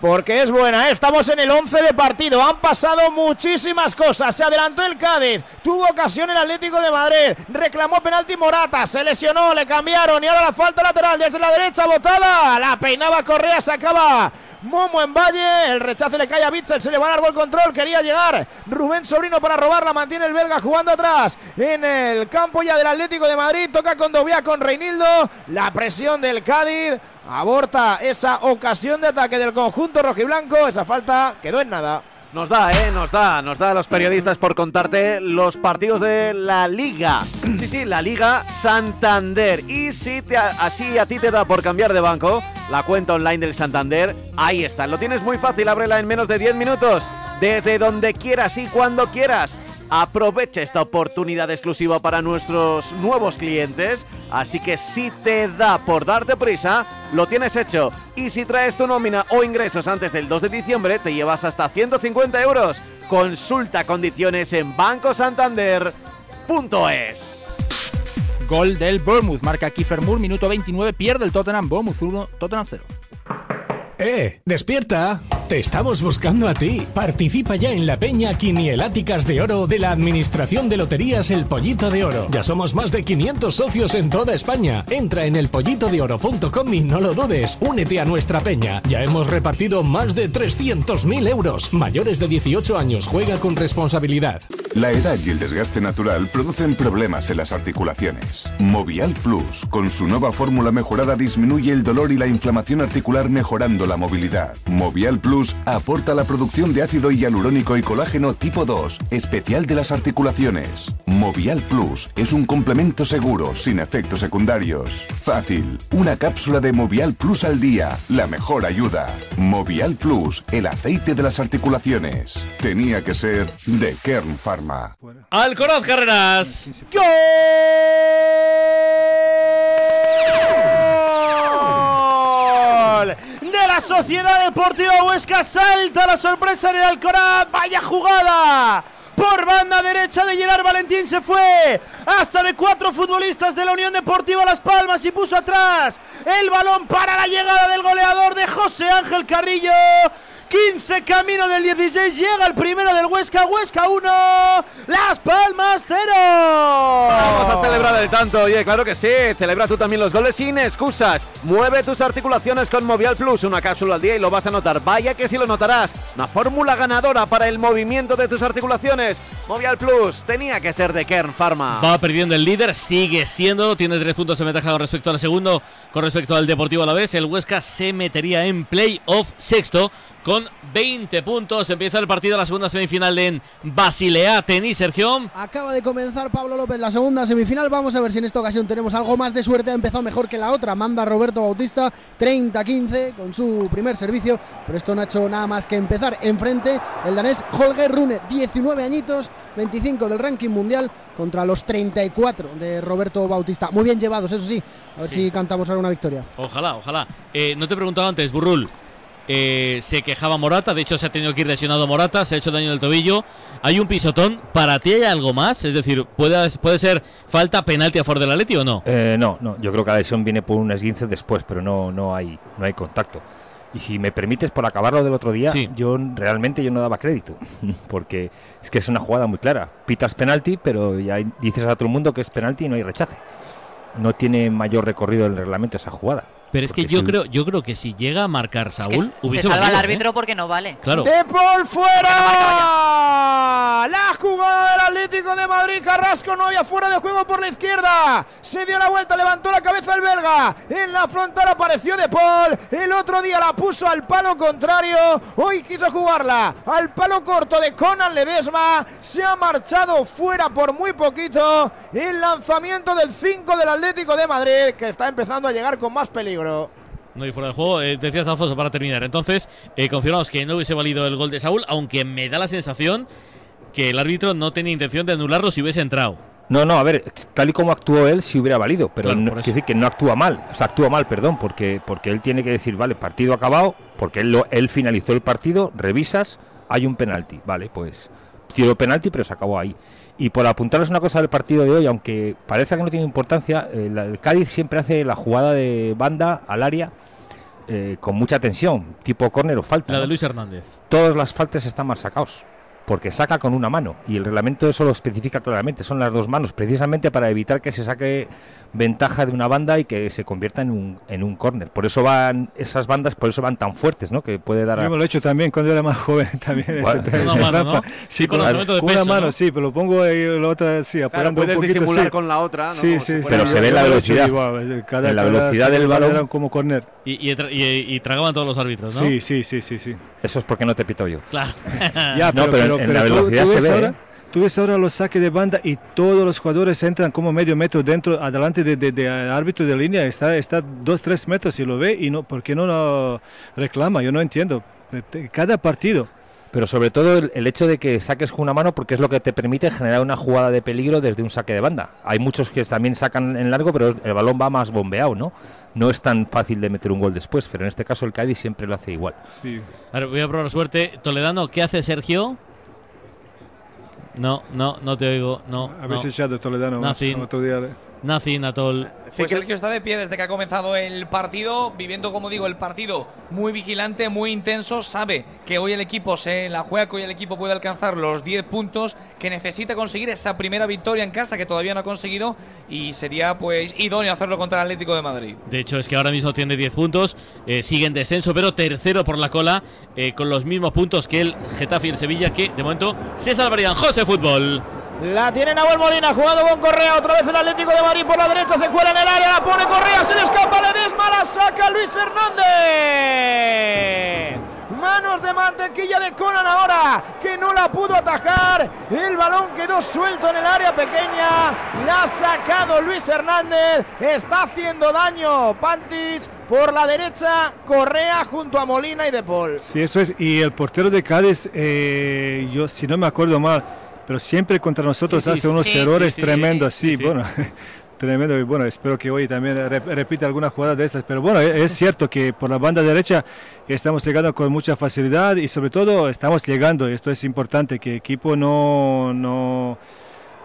Porque es buena, ¿eh? estamos en el 11 de partido, han pasado muchísimas cosas, se adelantó el Cádiz, tuvo ocasión el Atlético de Madrid, reclamó penalti Morata, se lesionó, le cambiaron. Y ahora la falta lateral desde la derecha botada, la peinaba Correa, se acaba. Momo en Valle, el rechazo le cae a Bitzel, se le va a largo el control, quería llegar Rubén Sobrino para robarla, mantiene el belga jugando atrás. En el campo ya del Atlético de Madrid, toca con Dovia con Reinildo, la presión del Cádiz, aborta esa ocasión de ataque del conjunto rojiblanco, esa falta quedó en nada. Nos da, ¿eh? Nos da, nos da a los periodistas por contarte los partidos de la Liga. Sí, sí, la Liga Santander. Y si te, así a ti te da por cambiar de banco, la cuenta online del Santander, ahí está. Lo tienes muy fácil, ábrela en menos de 10 minutos, desde donde quieras y cuando quieras. Aprovecha esta oportunidad exclusiva para nuestros nuevos clientes. Así que si te da por darte prisa, lo tienes hecho. Y si traes tu nómina o ingresos antes del 2 de diciembre, te llevas hasta 150 euros. Consulta condiciones en bancosantander.es. Gol del Bournemouth. Marca Kiefer Moore, minuto 29. Pierde el Tottenham. Bournemouth 1, Tottenham 0. ¡Eh! ¡Despierta! Te estamos buscando a ti. Participa ya en la Peña Quinieláticas de Oro de la Administración de Loterías El Pollito de Oro. Ya somos más de 500 socios en toda España. Entra en elpollitodeoro.com y no lo dudes. Únete a nuestra peña. Ya hemos repartido más de 300.000 euros. Mayores de 18 años, juega con responsabilidad. La edad y el desgaste natural producen problemas en las articulaciones. Movial Plus, con su nueva fórmula mejorada, disminuye el dolor y la inflamación articular mejorando la movilidad. Movial Plus aporta la producción de ácido hialurónico y colágeno tipo 2, especial de las articulaciones. Movial Plus es un complemento seguro, sin efectos secundarios. Fácil, una cápsula de Movial Plus al día, la mejor ayuda. Movial Plus, el aceite de las articulaciones. Tenía que ser de Kern Pharma. Alcoraz Carreras. Gol la Sociedad Deportiva Huesca. Salta la sorpresa en el Alcoraz. Vaya jugada. Por banda derecha de Gerard Valentín se fue hasta de cuatro futbolistas de la Unión Deportiva Las Palmas y puso atrás el balón para la llegada del goleador de José Ángel Carrillo. 15 camino del 16, llega el primero del Huesca, Huesca 1, Las Palmas 0. Vamos a celebrar el tanto, oye, claro que sí. Celebra tú también los goles sin excusas. Mueve tus articulaciones con Movial Plus, una cápsula al día y lo vas a notar. Vaya que sí lo notarás. Una fórmula ganadora para el movimiento de tus articulaciones. Movial Plus tenía que ser de Kern Pharma. Va perdiendo el líder, sigue siendo, tiene tres puntos de ventaja con respecto al segundo, con respecto al Deportivo a la vez. El Huesca se metería en playoff sexto con 20 puntos. Empieza el partido la segunda semifinal en Basilea, tenis, Sergio. Acaba de comenzar Pablo López la segunda semifinal. Vamos a ver si en esta ocasión tenemos algo más de suerte. Ha empezado mejor que la otra. Manda Roberto Bautista 30-15 con su primer servicio. Pero esto no ha hecho nada más que empezar. Enfrente el danés Holger Rune, 19 añitos, 25 del ranking mundial contra los 34 de Roberto Bautista. Muy bien llevados, eso sí. A ver si cantamos ahora una victoria. Ojalá, ojalá. Eh, no te he preguntado antes, Burrul. Eh, se quejaba Morata, de hecho se ha tenido que ir lesionado Morata, se ha hecho daño del tobillo. Hay un pisotón, ¿para ti hay algo más? Es decir, ¿puede, puede ser falta penalti a favor del Atleti o no? Eh, no, no, yo creo que la lesión viene por un esguince después, pero no, no, hay, no hay contacto. Y si me permites, por acabarlo del otro día, yo realmente yo no daba crédito, porque es que es una jugada muy clara. Pitas penalti, pero ya dices a todo el mundo que es penalti y no hay rechace. No tiene mayor recorrido el reglamento esa jugada. Pero es que yo creo, yo creo que si llega a marcar Saúl, Se hubiese salva el ¿eh? árbitro porque no vale. Claro. De Paul fuera. La jugada del Atlético de Madrid. Carrasco no había fuera de juego por la izquierda. Se dio la vuelta, levantó la cabeza el belga. En la frontal apareció De Paul. El otro día la puso al palo contrario. Hoy quiso jugarla al palo corto de Conan Ledesma. Se ha marchado fuera por muy poquito. El lanzamiento del 5 del Atlético de Madrid que está empezando a llegar con más peligro. No hay fuera de juego. Eh, decías Alfonso para terminar. Entonces, eh, confirmamos que no hubiese valido el gol de Saúl, aunque me da la sensación que el árbitro no tenía intención de anularlo si hubiese entrado. No, no, a ver, tal y como actuó él, sí hubiera valido, pero Claro, no, quiero decir que no actúa mal, o sea, actúa mal, perdón, porque, porque él tiene que decir, vale, partido acabado, porque él, lo, él finalizó el partido, revisas, hay un penalti, vale, pues tiró penalti, pero se acabó ahí. Y por apuntarles una cosa del partido de hoy, aunque parezca que no tiene importancia, el Cádiz siempre hace la jugada de banda al área eh, con mucha tensión, tipo córner o falta. La de. Luis Hernández. todas las faltas están mal sacados. Porque saca con una mano. Y el reglamento eso lo especifica claramente. Son las dos manos, precisamente para evitar que se saque ventaja de una banda y que se convierta en un, en un córner. Por eso van esas bandas, por eso van tan fuertes, ¿no? Que puede dar a- Yo me lo he hecho también cuando era más joven también. Bueno, una mano. ¿no? Sí, con, de con una mano, ¿no? sí, pero lo pongo ahí la otra, sí, apoyando puedes un poquito. disimular sí. con la otra, ¿no? Sí, sí, Pero se ve la velocidad. igual, cada- En la velocidad del balón. Era como corner. Y, y, y- y tragaban todos los árbitros, ¿no? Sí, sí, sí, sí, sí. Eso es porque no te pito yo. Claro. Ya, No, pero en- la tú- velocidad tú se ves ve, Ahora, ¿eh? Tú ves ahora los saques de banda y todos los jugadores entran como medio metro dentro, adelante de, de- de árbitro de línea. Está, está dos, tres metros y lo ve y no, ¿por qué no lo reclama? Yo no entiendo. Cada partido. Pero sobre todo el, el hecho de que saques con una mano porque es lo que te permite generar una jugada de peligro desde un saque de banda. Hay muchos que también sacan en largo, pero el balón va más bombeado, ¿no? No es tan fácil de meter un gol después, pero en este caso el Cádiz siempre lo hace igual. A ver, voy a probar suerte. Toledano, ¿qué hace Sergio? No, no, no te oigo. No. Habéis no. echado Toledano Nothing. otro día. de- Nothing at all. Pues Sergio está de pie desde que ha comenzado el partido, viviendo, como digo, el partido muy vigilante, muy intenso. Sabe que hoy el equipo se la juega, que hoy el equipo puede alcanzar los 10 puntos, que necesita conseguir esa primera victoria en casa que todavía no ha conseguido y sería pues idóneo hacerlo contra el Atlético de Madrid. De hecho, es que ahora mismo tiene 10 puntos, eh, sigue en descenso, pero tercero por la cola, eh, con los mismos puntos que el Getafe y el Sevilla, que de momento se salvarían. José Fútbol. La tiene Nahuel Molina, jugado con Correa, otra vez el Atlético de Madrid por la derecha, se cuela en el área, la pone Correa, se le escapa Ledesma, la saca Luis Hernández. Manos de mantequilla de Conan ahora, que no la pudo atajar. El balón quedó suelto en el área pequeña. La ha sacado Luis Hernández. Está haciendo daño Pantic por la derecha. Correa junto a Molina y De Paul. Sí, eso es. Y el portero de Cádiz, eh, yo si no me acuerdo mal, pero siempre contra nosotros Sí, sí, hace sí, unos sí, errores sí, sí, tremendos. sí, Sí, sí. bueno, tremendo. Y bueno, espero que hoy también rep- repita alguna jugada de estas. Pero bueno, e- es cierto que por la banda derecha estamos llegando con mucha facilidad y sobre todo estamos llegando. Esto es importante, que el equipo no, no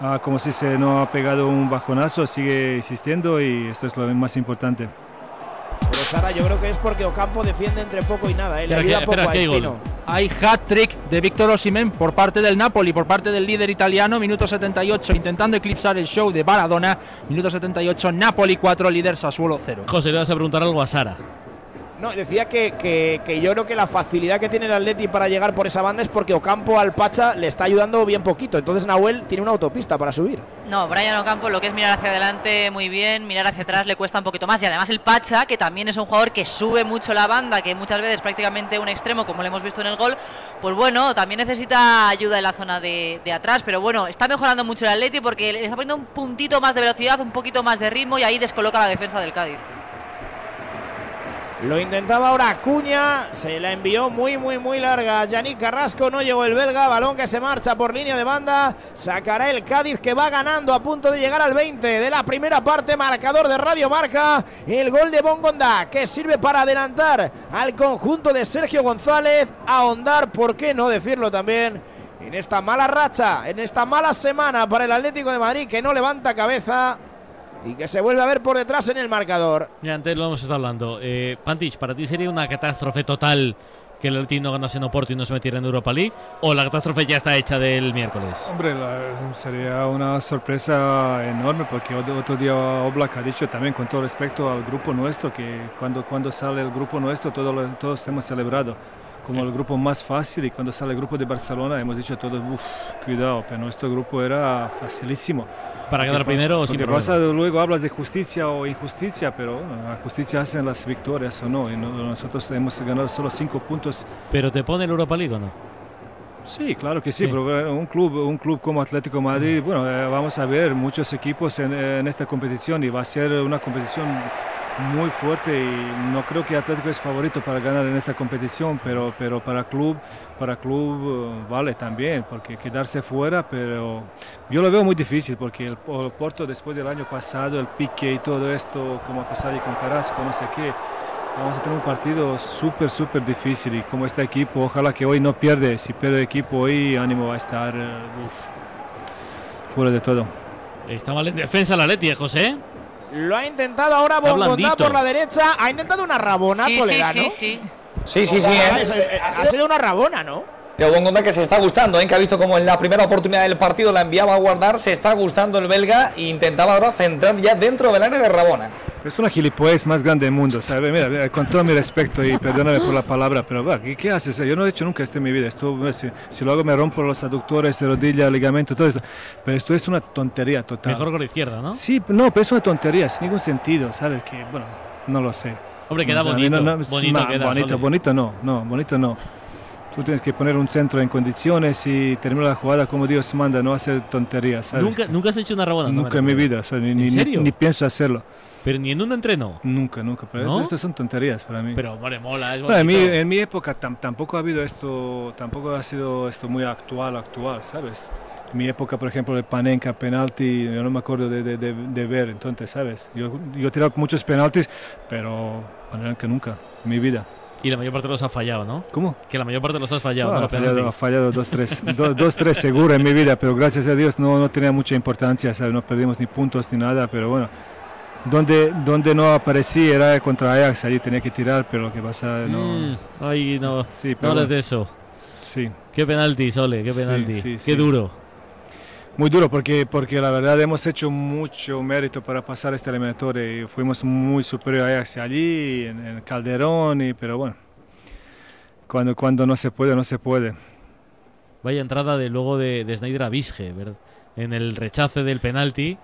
ah, como si se no ha pegado un bajonazo, sigue insistiendo y esto es lo más importante. Pero Sara, yo creo que es porque Ocampo defiende entre poco y nada. ¿eh? Le ayuda que- poco espera, a que hay gol. Espino. Hay hat-trick de Víctor Osimhen por parte del Napoli, por parte del líder italiano, minuto 78, intentando eclipsar el show de Maradona. Minuto 78, Napoli 4, líder Sassuolo 0. José, le vas a preguntar algo a Sara. No, decía que, que- yo creo que la facilidad que tiene el Atleti para llegar por esa banda es porque Ocampo al Pacha le está ayudando bien poquito. Entonces Nahuel tiene una autopista para subir. No, Brian Ocampo lo que es mirar hacia adelante muy bien, mirar hacia atrás le cuesta un poquito más. Y además el Pacha, que también es un jugador que sube mucho la banda, que muchas veces prácticamente un extremo, como lo hemos visto en el gol, pues bueno, también necesita ayuda en la zona de, de atrás. Pero bueno, está mejorando mucho el Atleti porque le está poniendo un puntito más de velocidad, un poquito más de ritmo y ahí descoloca la defensa del Cádiz. Lo intentaba ahora Acuña, se la envió muy, muy, muy larga. Yannick Carrasco, no llegó el belga. Balón que se marcha por línea de banda. Sacará el Cádiz que va ganando a punto de llegar al 20 de la primera parte. Marcador de Radio Marca. El gol de Bongonda que sirve para adelantar al conjunto de Sergio González. Ahondar, ¿por qué no decirlo también? En esta mala racha, en esta mala semana para el Atlético de Madrid que no levanta cabeza y que se vuelve a ver por detrás en el marcador. Ya antes lo hemos estado hablando. Eh, Pantich, ¿para ti sería una catástrofe total que el Atleti no ganase en Oporto y no se metiera en Europa League? ¿O la catástrofe ya está hecha del miércoles? Hombre, la- sería una sorpresa enorme porque otro, otro día Oblak ha dicho también con todo respecto al grupo nuestro que cuando, cuando sale el grupo nuestro todo lo- todos hemos celebrado como el grupo más fácil y cuando sale el grupo de Barcelona hemos dicho todos, uff, cuidado, pero nuestro grupo era facilísimo. Para quedar primero o sin pasa, problema. luego hablas de justicia o injusticia, pero la justicia hacen las victorias o no, y no- nosotros hemos ganado solo cinco puntos ¿Pero te pone el Europa League o no? Sí, claro que sí, Sí. pero eh, un club, un club como Atlético Madrid, bueno, eh, vamos a ver muchos equipos en, en esta competición y va a ser una competición muy fuerte y no creo que Atlético es favorito para ganar en esta competición, pero, pero para club, para club eh, vale también, porque quedarse fuera, pero yo lo veo muy difícil porque el, el Porto después del año pasado, el pique y todo esto, como ha pasado con Carrasco, no sé qué, Vamos a tener un partido súper, súper difícil y como este equipo, ojalá que hoy no pierde. Si pierde el equipo hoy, ánimo va a estar eh, uf, fuera de todo. Está mal en defensa la Leti, ¿eh, José. Lo ha intentado ahora blandito. por la derecha. Ha intentado una rabona, Sí, Toledano. sí, sí. Sí, sí, sí. ¿eh? Ha sido una rabona, ¿no? Pero Bongonda que se está gustando, ¿eh? que ha visto como en la primera oportunidad del partido la enviaba a guardar, se está gustando el belga e intentaba ahora centrar ya dentro del área de Rabona. Es una gilipollez más grande del mundo, ¿sabes? Mira, con todo mi respeto y perdóname por la palabra, pero va, ¿qué, haces? Yo no he hecho nunca esto en mi vida. Esto, eh, si, si lo hago me rompo los aductores, rodilla, ligamento, todo esto. Pero esto es una tontería total. Mejor con la izquierda, ¿no? Sí, no, pero es una tontería, sin ningún sentido, ¿sabes? Que, bueno, no lo sé. Hombre, queda O sea, bonito, no- no- bonito ma- queda, bonito, bonito no, no, bonito no. Tú tienes que poner un centro en condiciones y terminar la jugada como Dios manda, no hacer tonterías, ¿sabes? ¿Nunca, nunca has hecho una rabona? No Nunca en mi vida, o sea, ni, ni- ni pienso hacerlo. Pero ni en un entreno. Nunca, nunca. Pero ¿No? esto son tonterías para mí. Pero, hombre, mola, es Bueno, en, mi, en mi época tam- tampoco ha habido esto, tampoco ha sido esto muy actual, actual, ¿sabes? En mi época, por ejemplo, el Panenka, penalti, yo no me acuerdo de, de- de- de ver, entonces, ¿sabes? Yo, yo he tirado muchos penaltis, pero Panenka nunca, en mi vida. Y la mayor parte los ha fallado, ¿no? ¿Cómo? Que la mayor parte los has fallado, Ah, ¿no? ha fallado, ha fallado dos, tres, do- dos, tres seguro en mi vida, pero gracias a Dios no, no tenía mucha importancia, ¿sabes? no perdimos ni puntos ni nada, pero bueno, donde, donde no aparecí era contra Ajax, allí tenía que tirar, pero lo que pasa no... Mm, ay, no. Sí, no pero hables bueno. de eso. Sí. Qué penalti, Sole, qué penalti. sí, qué sí. duro. Muy duro porque, porque la verdad hemos hecho mucho mérito para pasar este eliminatorio fuimos muy superior a Ajax allí, en, en Calderón, y, pero bueno, cuando, cuando no se puede, no se puede. Vaya entrada de luego de, de Snyder a Visge, ¿verdad? En el rechace del penalti.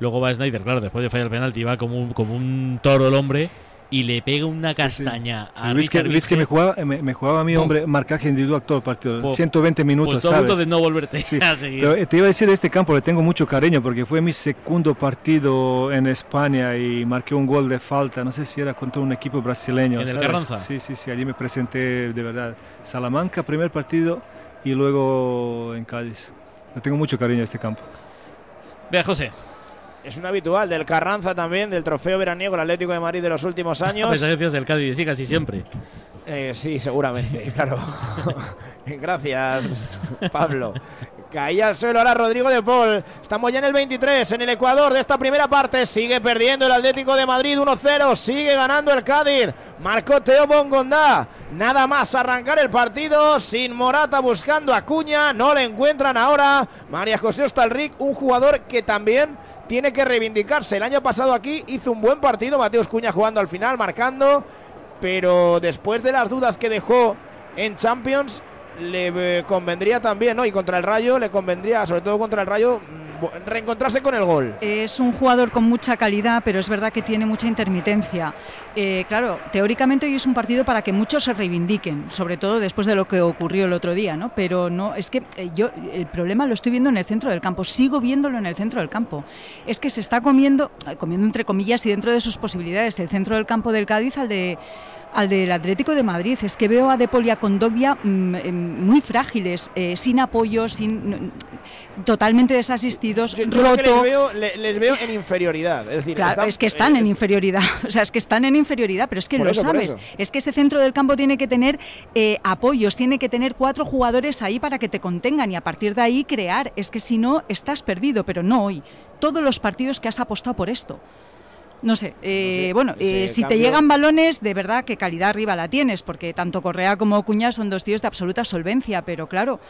Luego va Snyder, claro, después de fallar el penalti, va como un, como un toro el hombre y le pega una castaña a Luis que, Luis que me jugaba, me, me jugaba a mi Pum. hombre marcaje individual todo el partido, Pues- 120 minutos, pues todo ¿sabes? de no volverte Sí, a seguir. Pero eh, te iba a decir, este campo le tengo mucho cariño porque fue mi segundo partido en España y marqué un gol de falta, no sé si era contra un equipo brasileño. ¿En el ¿sabes? Carranza? Sí, sí, sí, allí me presenté de verdad. Salamanca, primer partido y luego en Cádiz. Le tengo mucho cariño a este campo. Vea, José. Es un habitual del Carranza también, del trofeo veraniego del Atlético de Madrid de los últimos años. Decías del Cádiz, sí, casi siempre. Eh, sí, seguramente, claro. Gracias, Pablo. Caía al suelo ahora Rodrigo de Paul. Estamos ya en el 23, en el Ecuador de esta primera parte. Sigue perdiendo el Atlético de Madrid 1-0. Sigue ganando el Cádiz. Marcó Teo Bongondá. Nada más arrancar el partido. Sin Morata buscando a Cuña. No le encuentran ahora. María José Ostalric, un jugador que también tiene que reivindicarse. El año pasado aquí hizo un buen partido. Mateus Cuña jugando al final, marcando pero después de las dudas que dejó en Champions, le eh, convendría también, ¿no? Y contra el Rayo, le convendría, sobre todo contra el Rayo, mm, reencontrarse con el gol. Es un jugador con mucha calidad, pero es verdad que tiene mucha intermitencia. Eh, claro, teóricamente hoy es un partido para que muchos se reivindiquen, sobre todo después de lo que ocurrió el otro día, ¿no? Pero no, es que eh, yo el problema lo estoy viendo en el centro del campo, sigo viéndolo en el centro del campo. Es que se está comiendo, comiendo entre comillas y dentro de sus posibilidades, el centro del campo del Cádiz al de al del Atlético de Madrid. Es que veo a Depol y a Condovia mm, em, muy frágiles, eh, sin apoyo, sin totalmente desasistidos, Yo, yo roto. les veo, le- les veo en inferioridad. Es decir, Claro, están- es que están en eh, inferioridad, o sea, es que están en inferioridad, pero es que lo eso, sabes. Es que ese centro del campo tiene que tener eh, apoyos, tiene que tener cuatro jugadores ahí para que te contengan y a partir de ahí crear. Es que si no, estás perdido, pero no hoy. Todos los partidos que has apostado por esto. No sé, eh, sé, bueno, eh, si te llegan balones, de verdad que calidad arriba la tienes, porque tanto Correa como Cuña son dos tíos de absoluta solvencia, pero claro,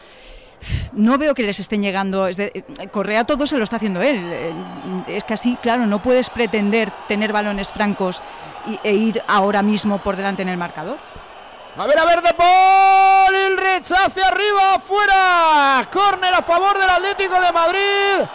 no veo que les estén llegando. es de- eh, Correa todo se lo está haciendo él. eh, Es que así, claro, no puedes pretender tener balones francos y- e ir ahora mismo por delante en el marcador. A ver, a ver, De Paul, el rechace arriba, fuera. Córner a favor del Atlético de Madrid.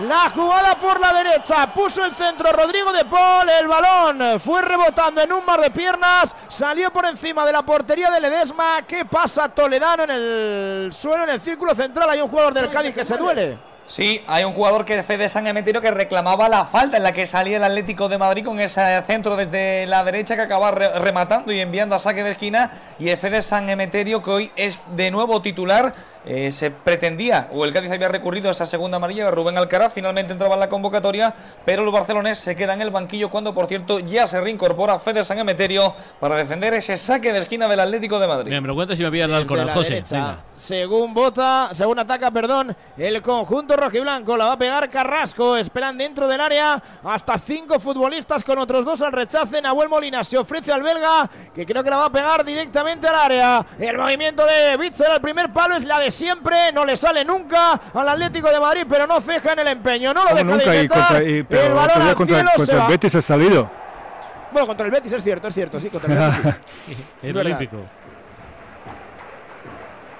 La jugada por la derecha, puso el centro Rodrigo de Paul, el balón fue rebotando en un mar de piernas, salió por encima de la portería de Ledesma. ¿Qué pasa Toledano en el suelo, en el círculo central? Hay un jugador del Cádiz que se duele. Sí, hay un jugador que Fede San Emeterio que reclamaba la falta en la que salía el Atlético de Madrid con ese centro desde la derecha que acaba re- rematando y enviando a saque de esquina. Y Fede San Emeterio que hoy es de nuevo titular. Eh, se pretendía, o el Cádiz había recurrido a esa segunda amarilla de Rubén Alcaraz. Finalmente entraba en la convocatoria, pero los barcelones se quedan en el banquillo cuando, por cierto, ya se reincorpora Fede San Emeterio para defender ese saque de esquina del Atlético de Madrid. Mira, me lo cuentas si me pillas el Alcoraz, José. derecha. Según vota, según ataca, perdón, el conjunto rojiblanco la va a pegar Carrasco. Esperan dentro del área hasta cinco futbolistas con otros dos al rechace. Nahuel Molina se ofrece al belga, que creo que la va a pegar directamente al área. El movimiento de Bitzel al primer palo es la de siempre, no le sale nunca al Atlético de Madrid, pero no ceja en el empeño, no lo deja nunca de y intentar. contra, y- pero el balón al contra, cielo se contra va. el Betis ha salido. Bueno, contra el Betis es cierto, es cierto, sí, contra el Betis. sí. El. Olímpico.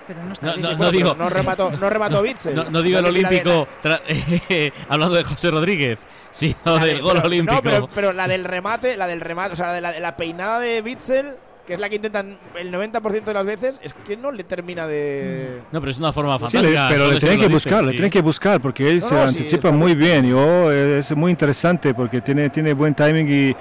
Pero no está No, no, no digo. no remató, no remató Bitzel. No, no digo el Olímpico hablando de José Rodríguez, sino La del de- gol pero- olímpico. No, pero, pero la del remate, la del remate, o sea, la, de la, la peinada de Bitzel, que es la que intentan el 90% de las veces, es que no le termina de. No, pero es una forma Sí, le- fantástica. pero todo le tienen que dice, buscar, le sí. tienen que buscar porque él No, se no, sí, anticipa está muy bien. Yo, es muy interesante porque tiene, tiene buen timing y,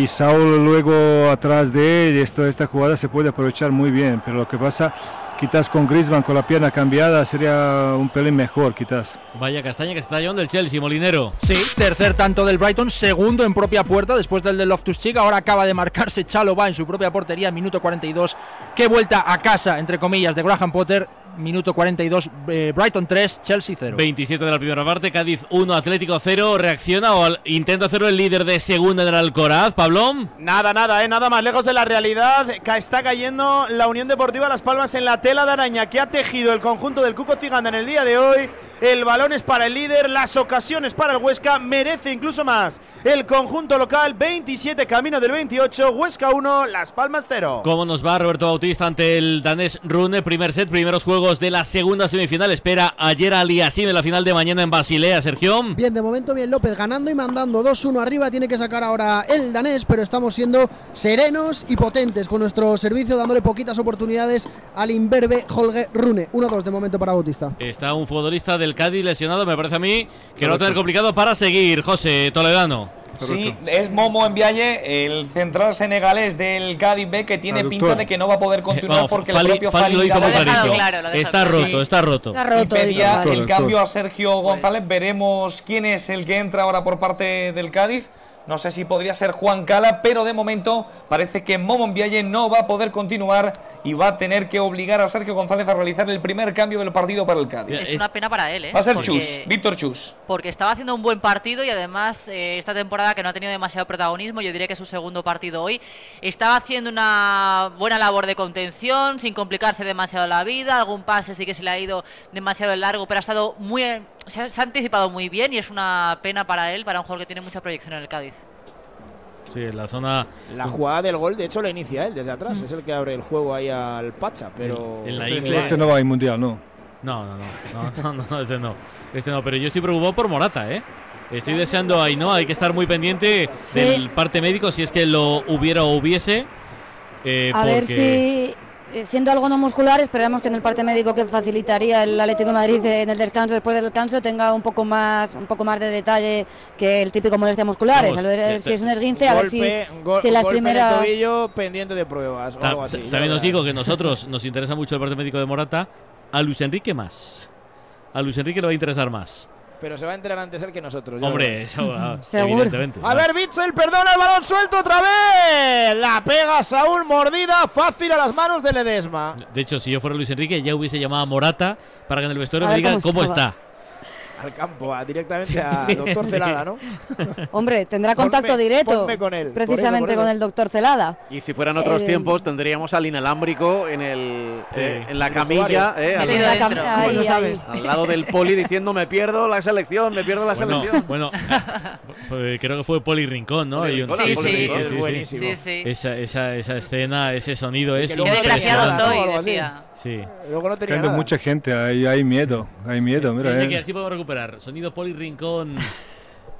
y Saúl luego atrás de él, y esto, esta jugada se puede aprovechar muy bien. Pero lo que pasa quizás con Griezmann con la pierna cambiada sería un pelín mejor, quizás. Vaya castaña que se está llevando el Chelsea, Molinero. Sí, tercer tanto del Brighton, segundo en propia puerta después del de Loftus-Cheek. Ahora acaba de marcarse Chalobah en su propia portería, minuto 42. Qué vuelta a casa, entre comillas, de Graham Potter. Minuto 42, eh, Brighton 3, Chelsea 0. 27 de la primera parte, Cádiz 1, Atlético 0. ¿Reacciona o al- intenta hacerlo el líder de segunda del Alcoraz, Pablo? Nada, nada, eh, nada más lejos de la realidad. Está cayendo la Unión Deportiva Las Palmas en la tela de araña que ha tejido el conjunto del Cuco Ciganda en el día de hoy. El balón es para el líder, las ocasiones para el Huesca, merece incluso más. El conjunto local, 27 camino del 28, Huesca 1, Las Palmas 0. ¿Cómo nos va Roberto Bautista ante el danés Rune? Primer set, primeros juegos de la segunda semifinal. Espera ayer a Aliasim en la final de mañana en Basilea, Sergio. Bien, de momento bien López ganando y mandando 2-1 arriba. Tiene que sacar ahora el danés, pero estamos siendo serenos y potentes con nuestro servicio, dándole poquitas oportunidades al imberbe Holger Rune. 1-2 de momento para Bautista. Está un futbolista del Cádiz lesionado, me parece a mí, que lo va a tener complicado para seguir, José Toledano. Sí, es Momo Mbiaye, el central senegalés del Cádiz B, que tiene Traductor. pinta de que no va a poder continuar Vamos, porque Fali- el propio Fali lo hizo Fali muy ha dejado Está claro. roto, está roto. Está roto, Y pedía el cambio a Sergio González. Veremos quién es el que entra ahora por parte del Cádiz. No sé si podría ser Juan Cala, pero de momento parece que Momo Mbiaye no va a poder continuar y va a tener que obligar a Sergio González a realizar el primer cambio del partido para el Cádiz. Es una pena para él, ¿eh? Va a ser Porque- Chus, Víctor Chus. Porque estaba haciendo un buen partido y además eh, esta temporada que no ha tenido demasiado protagonismo, yo diría que es su segundo partido hoy, estaba haciendo una buena labor de contención, sin complicarse demasiado la vida, algún pase sí que se le ha ido demasiado largo, pero ha estado muy... Se ha, se ha anticipado muy bien y es una pena para él, para un jugador que tiene mucha proyección en el Cádiz. Sí, en la zona. La jugada del gol, de hecho, la inicia él desde atrás. Es el que abre el juego ahí al Pacha, pero. En la este isla- Este no va al mundial, no. No, no, no, no, no, no, este no. Este no, pero yo estoy preocupado por Morata, ¿eh? Estoy deseando ahí, ¿no? Hay que estar muy pendiente Sí. del parte médico si es que lo hubiera o hubiese. eh, A ver si, siendo algo no muscular, esperamos que en el parte médico que facilitaría el Atlético de Madrid eh, en el descanso, después del descanso, tenga un poco más un poco más de detalle que el típico molestia musculares. Vamos, a ver que si es un esguince, a ver si, Golpe- gol- si las golpe en el primeras... tobillo pendiente de pruebas o Ta- algo así. también os digo que nosotros nos interesa mucho el parte médico de Morata. A Luis Enrique más. A Luis Enrique le va a interesar más. Pero se va a enterar antes él que nosotros. ya Hombre, eso, ah, evidentemente. A ver, Bitzel, perdona el balón suelto otra vez. La pega Saúl, mordida fácil a las manos de Ledesma. De hecho, si yo fuera Luis Enrique, ya hubiese llamado a Morata para que en el vestuario me ver digan cómo está. Al campo, a- directamente a doctor Celada, ¿no? Hombre, tendrá Ponme- contacto directo ponme con él, por eso, precisamente por eso. con el doctor Celada. Y si fueran otros Eh, tiempos, tendríamos al inalámbrico en, el, eh, en la camilla, eh, al, En la cam- ahí, lo ahí. sabes? al lado del poli diciendo me pierdo la selección, me pierdo la Bueno, selección. bueno pues creo que fue Poli Rincón, ¿no? Poli Rincón, Sí, sí. Buenísimo. Sí, sí. Esa, esa, esa escena, ese sonido es tenía Desgraciado soy, decía. Sí. Luego no tenía Hay nada. mucha gente, hay, hay miedo, hay miedo, mira. Mira eh. podemos recuperar. Sonido Poli Rincón.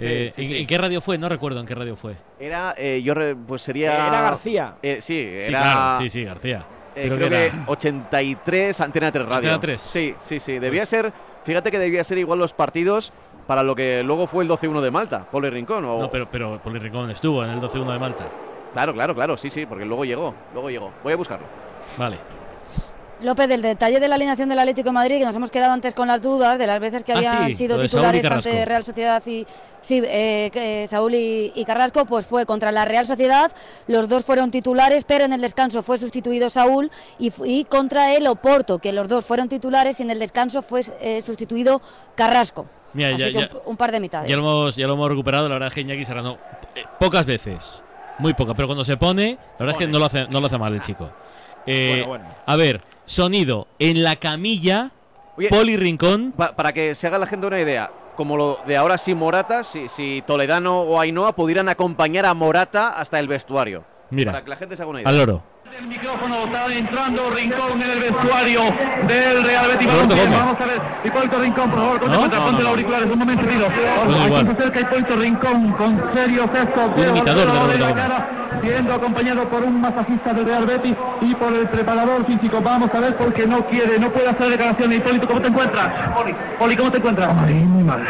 Eh, Sí, sí, ¿en, sí. en qué radio fue? No recuerdo en qué radio fue. Era, eh, yo re- pues sería... Era García. Eh, sí, Sí, era... claro, sí, sí, García. Eh, Creo creo que que, era- 83 Antena 3 Radio. Antena 3. Sí, sí, sí. Debía Pues- ser, fíjate que debía ser igual los partidos para lo que luego fue el 12-1 de Malta, Poli Rincón. O... No, pero, pero Poli Rincón estuvo en el 12-1 de Malta. Claro, claro, claro, sí, sí, porque luego llegó, luego llegó. Voy a buscarlo. Vale. López, del detalle de la alineación del Atlético de Madrid, que nos hemos quedado antes con las dudas de las veces que Ah, habían sí, sido titulares ante Real Sociedad y sí, eh, eh, Saúl y, y Carrasco, pues fue contra la Real Sociedad. Los dos fueron titulares, pero en el descanso fue sustituido Saúl y, contra el Oporto, que los dos fueron titulares y en el descanso fue eh, sustituido Carrasco. Mira, Así ya, que ya- un, un par de mitades. ya lo hemos, ya lo hemos recuperado. La verdad es que Iñaki Serrano, eh, pocas veces, muy pocas, pero cuando se pone, la verdad es que no lo hace, no lo hace mal el chico. Eh, Bueno, bueno. A ver, sonido en la camilla, Oye, Poli Rincón. Pa- para que se haga la gente una idea, como lo de ahora sí Morata, si, si Toledano o Ainhoa pudieran acompañar a Morata hasta el vestuario. Mira, Para que la gente se haga una idea. al loro. El micrófono está entrando Rincón en el vestuario del Real Betis Balompié. Vamos a ver, Hipólito Rincón, por favor, ponte, ¿No? ponte, No, ponte no, los no. auriculares, un momento, Rido. Bueno, Aquí igual. se acerca Hipólito Rincón con serios gestos Un imitador de la cara, siendo acompañado por un masajista del Real Betis y por el preparador físico. Vamos a ver porque no quiere, no puede hacer declaraciones. Hipólito, ¿cómo te encuentras? Poli, Poli ¿cómo te encuentras? muy mal.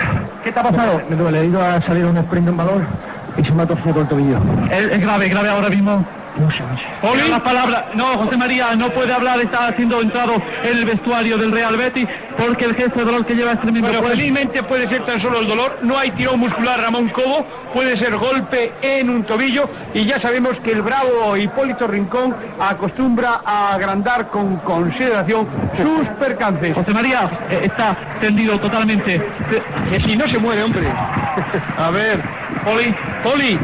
¿Qué te ha pasado? Me duele, he ido a salir a un sprint de un valor y se me ha torcido el tobillo. Es, es grave, grave ahora mismo. La palabra, no, José María no puede hablar, está siendo entrado en el vestuario del Real Betis porque el gesto de dolor que lleva es tremendo. Bueno, Puede- felizmente puede ser tan solo el dolor, no hay tirón muscular Ramón Cobo, puede ser golpe en un tobillo y ya sabemos que el bravo Hipólito Rincón acostumbra a agrandar con consideración sus percances. José María eh, está tendido totalmente. Que si no se muere, hombre. A ver, Poli, Poli.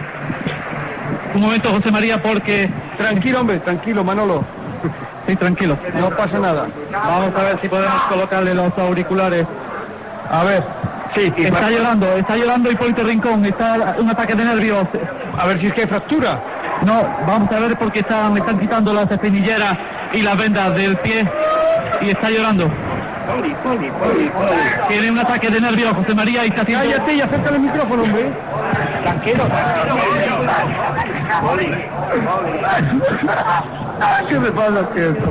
Un momento, José María, porque... Tranquilo, hombre, tranquilo, Manolo. Sí, tranquilo. No pasa nada. Vamos a ver si podemos colocarle los auriculares. A ver. Sí, Está llorando, está llorando Hipólito Rincón, está un ataque de nervios. A ver si es que hay fractura. No, vamos a ver porque están, le están quitando las espinilleras y las vendas del pie y está llorando. Tiene un ataque de nervios José María y está haciendo... Cállate y acércale el micrófono, hombre. Tranquilo, ¿Qué me pasa que esto?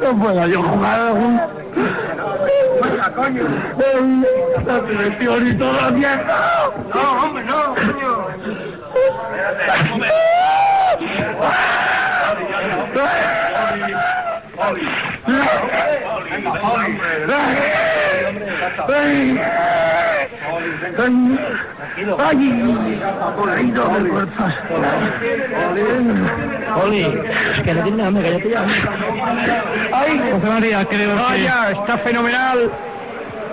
No puedo yo jugar algún... La selección y toda la mierda. No, hombre, no, coño. Oli, que no tiene hambre, cállate ya. Ay, José María, creo que... Vaya, está fenomenal.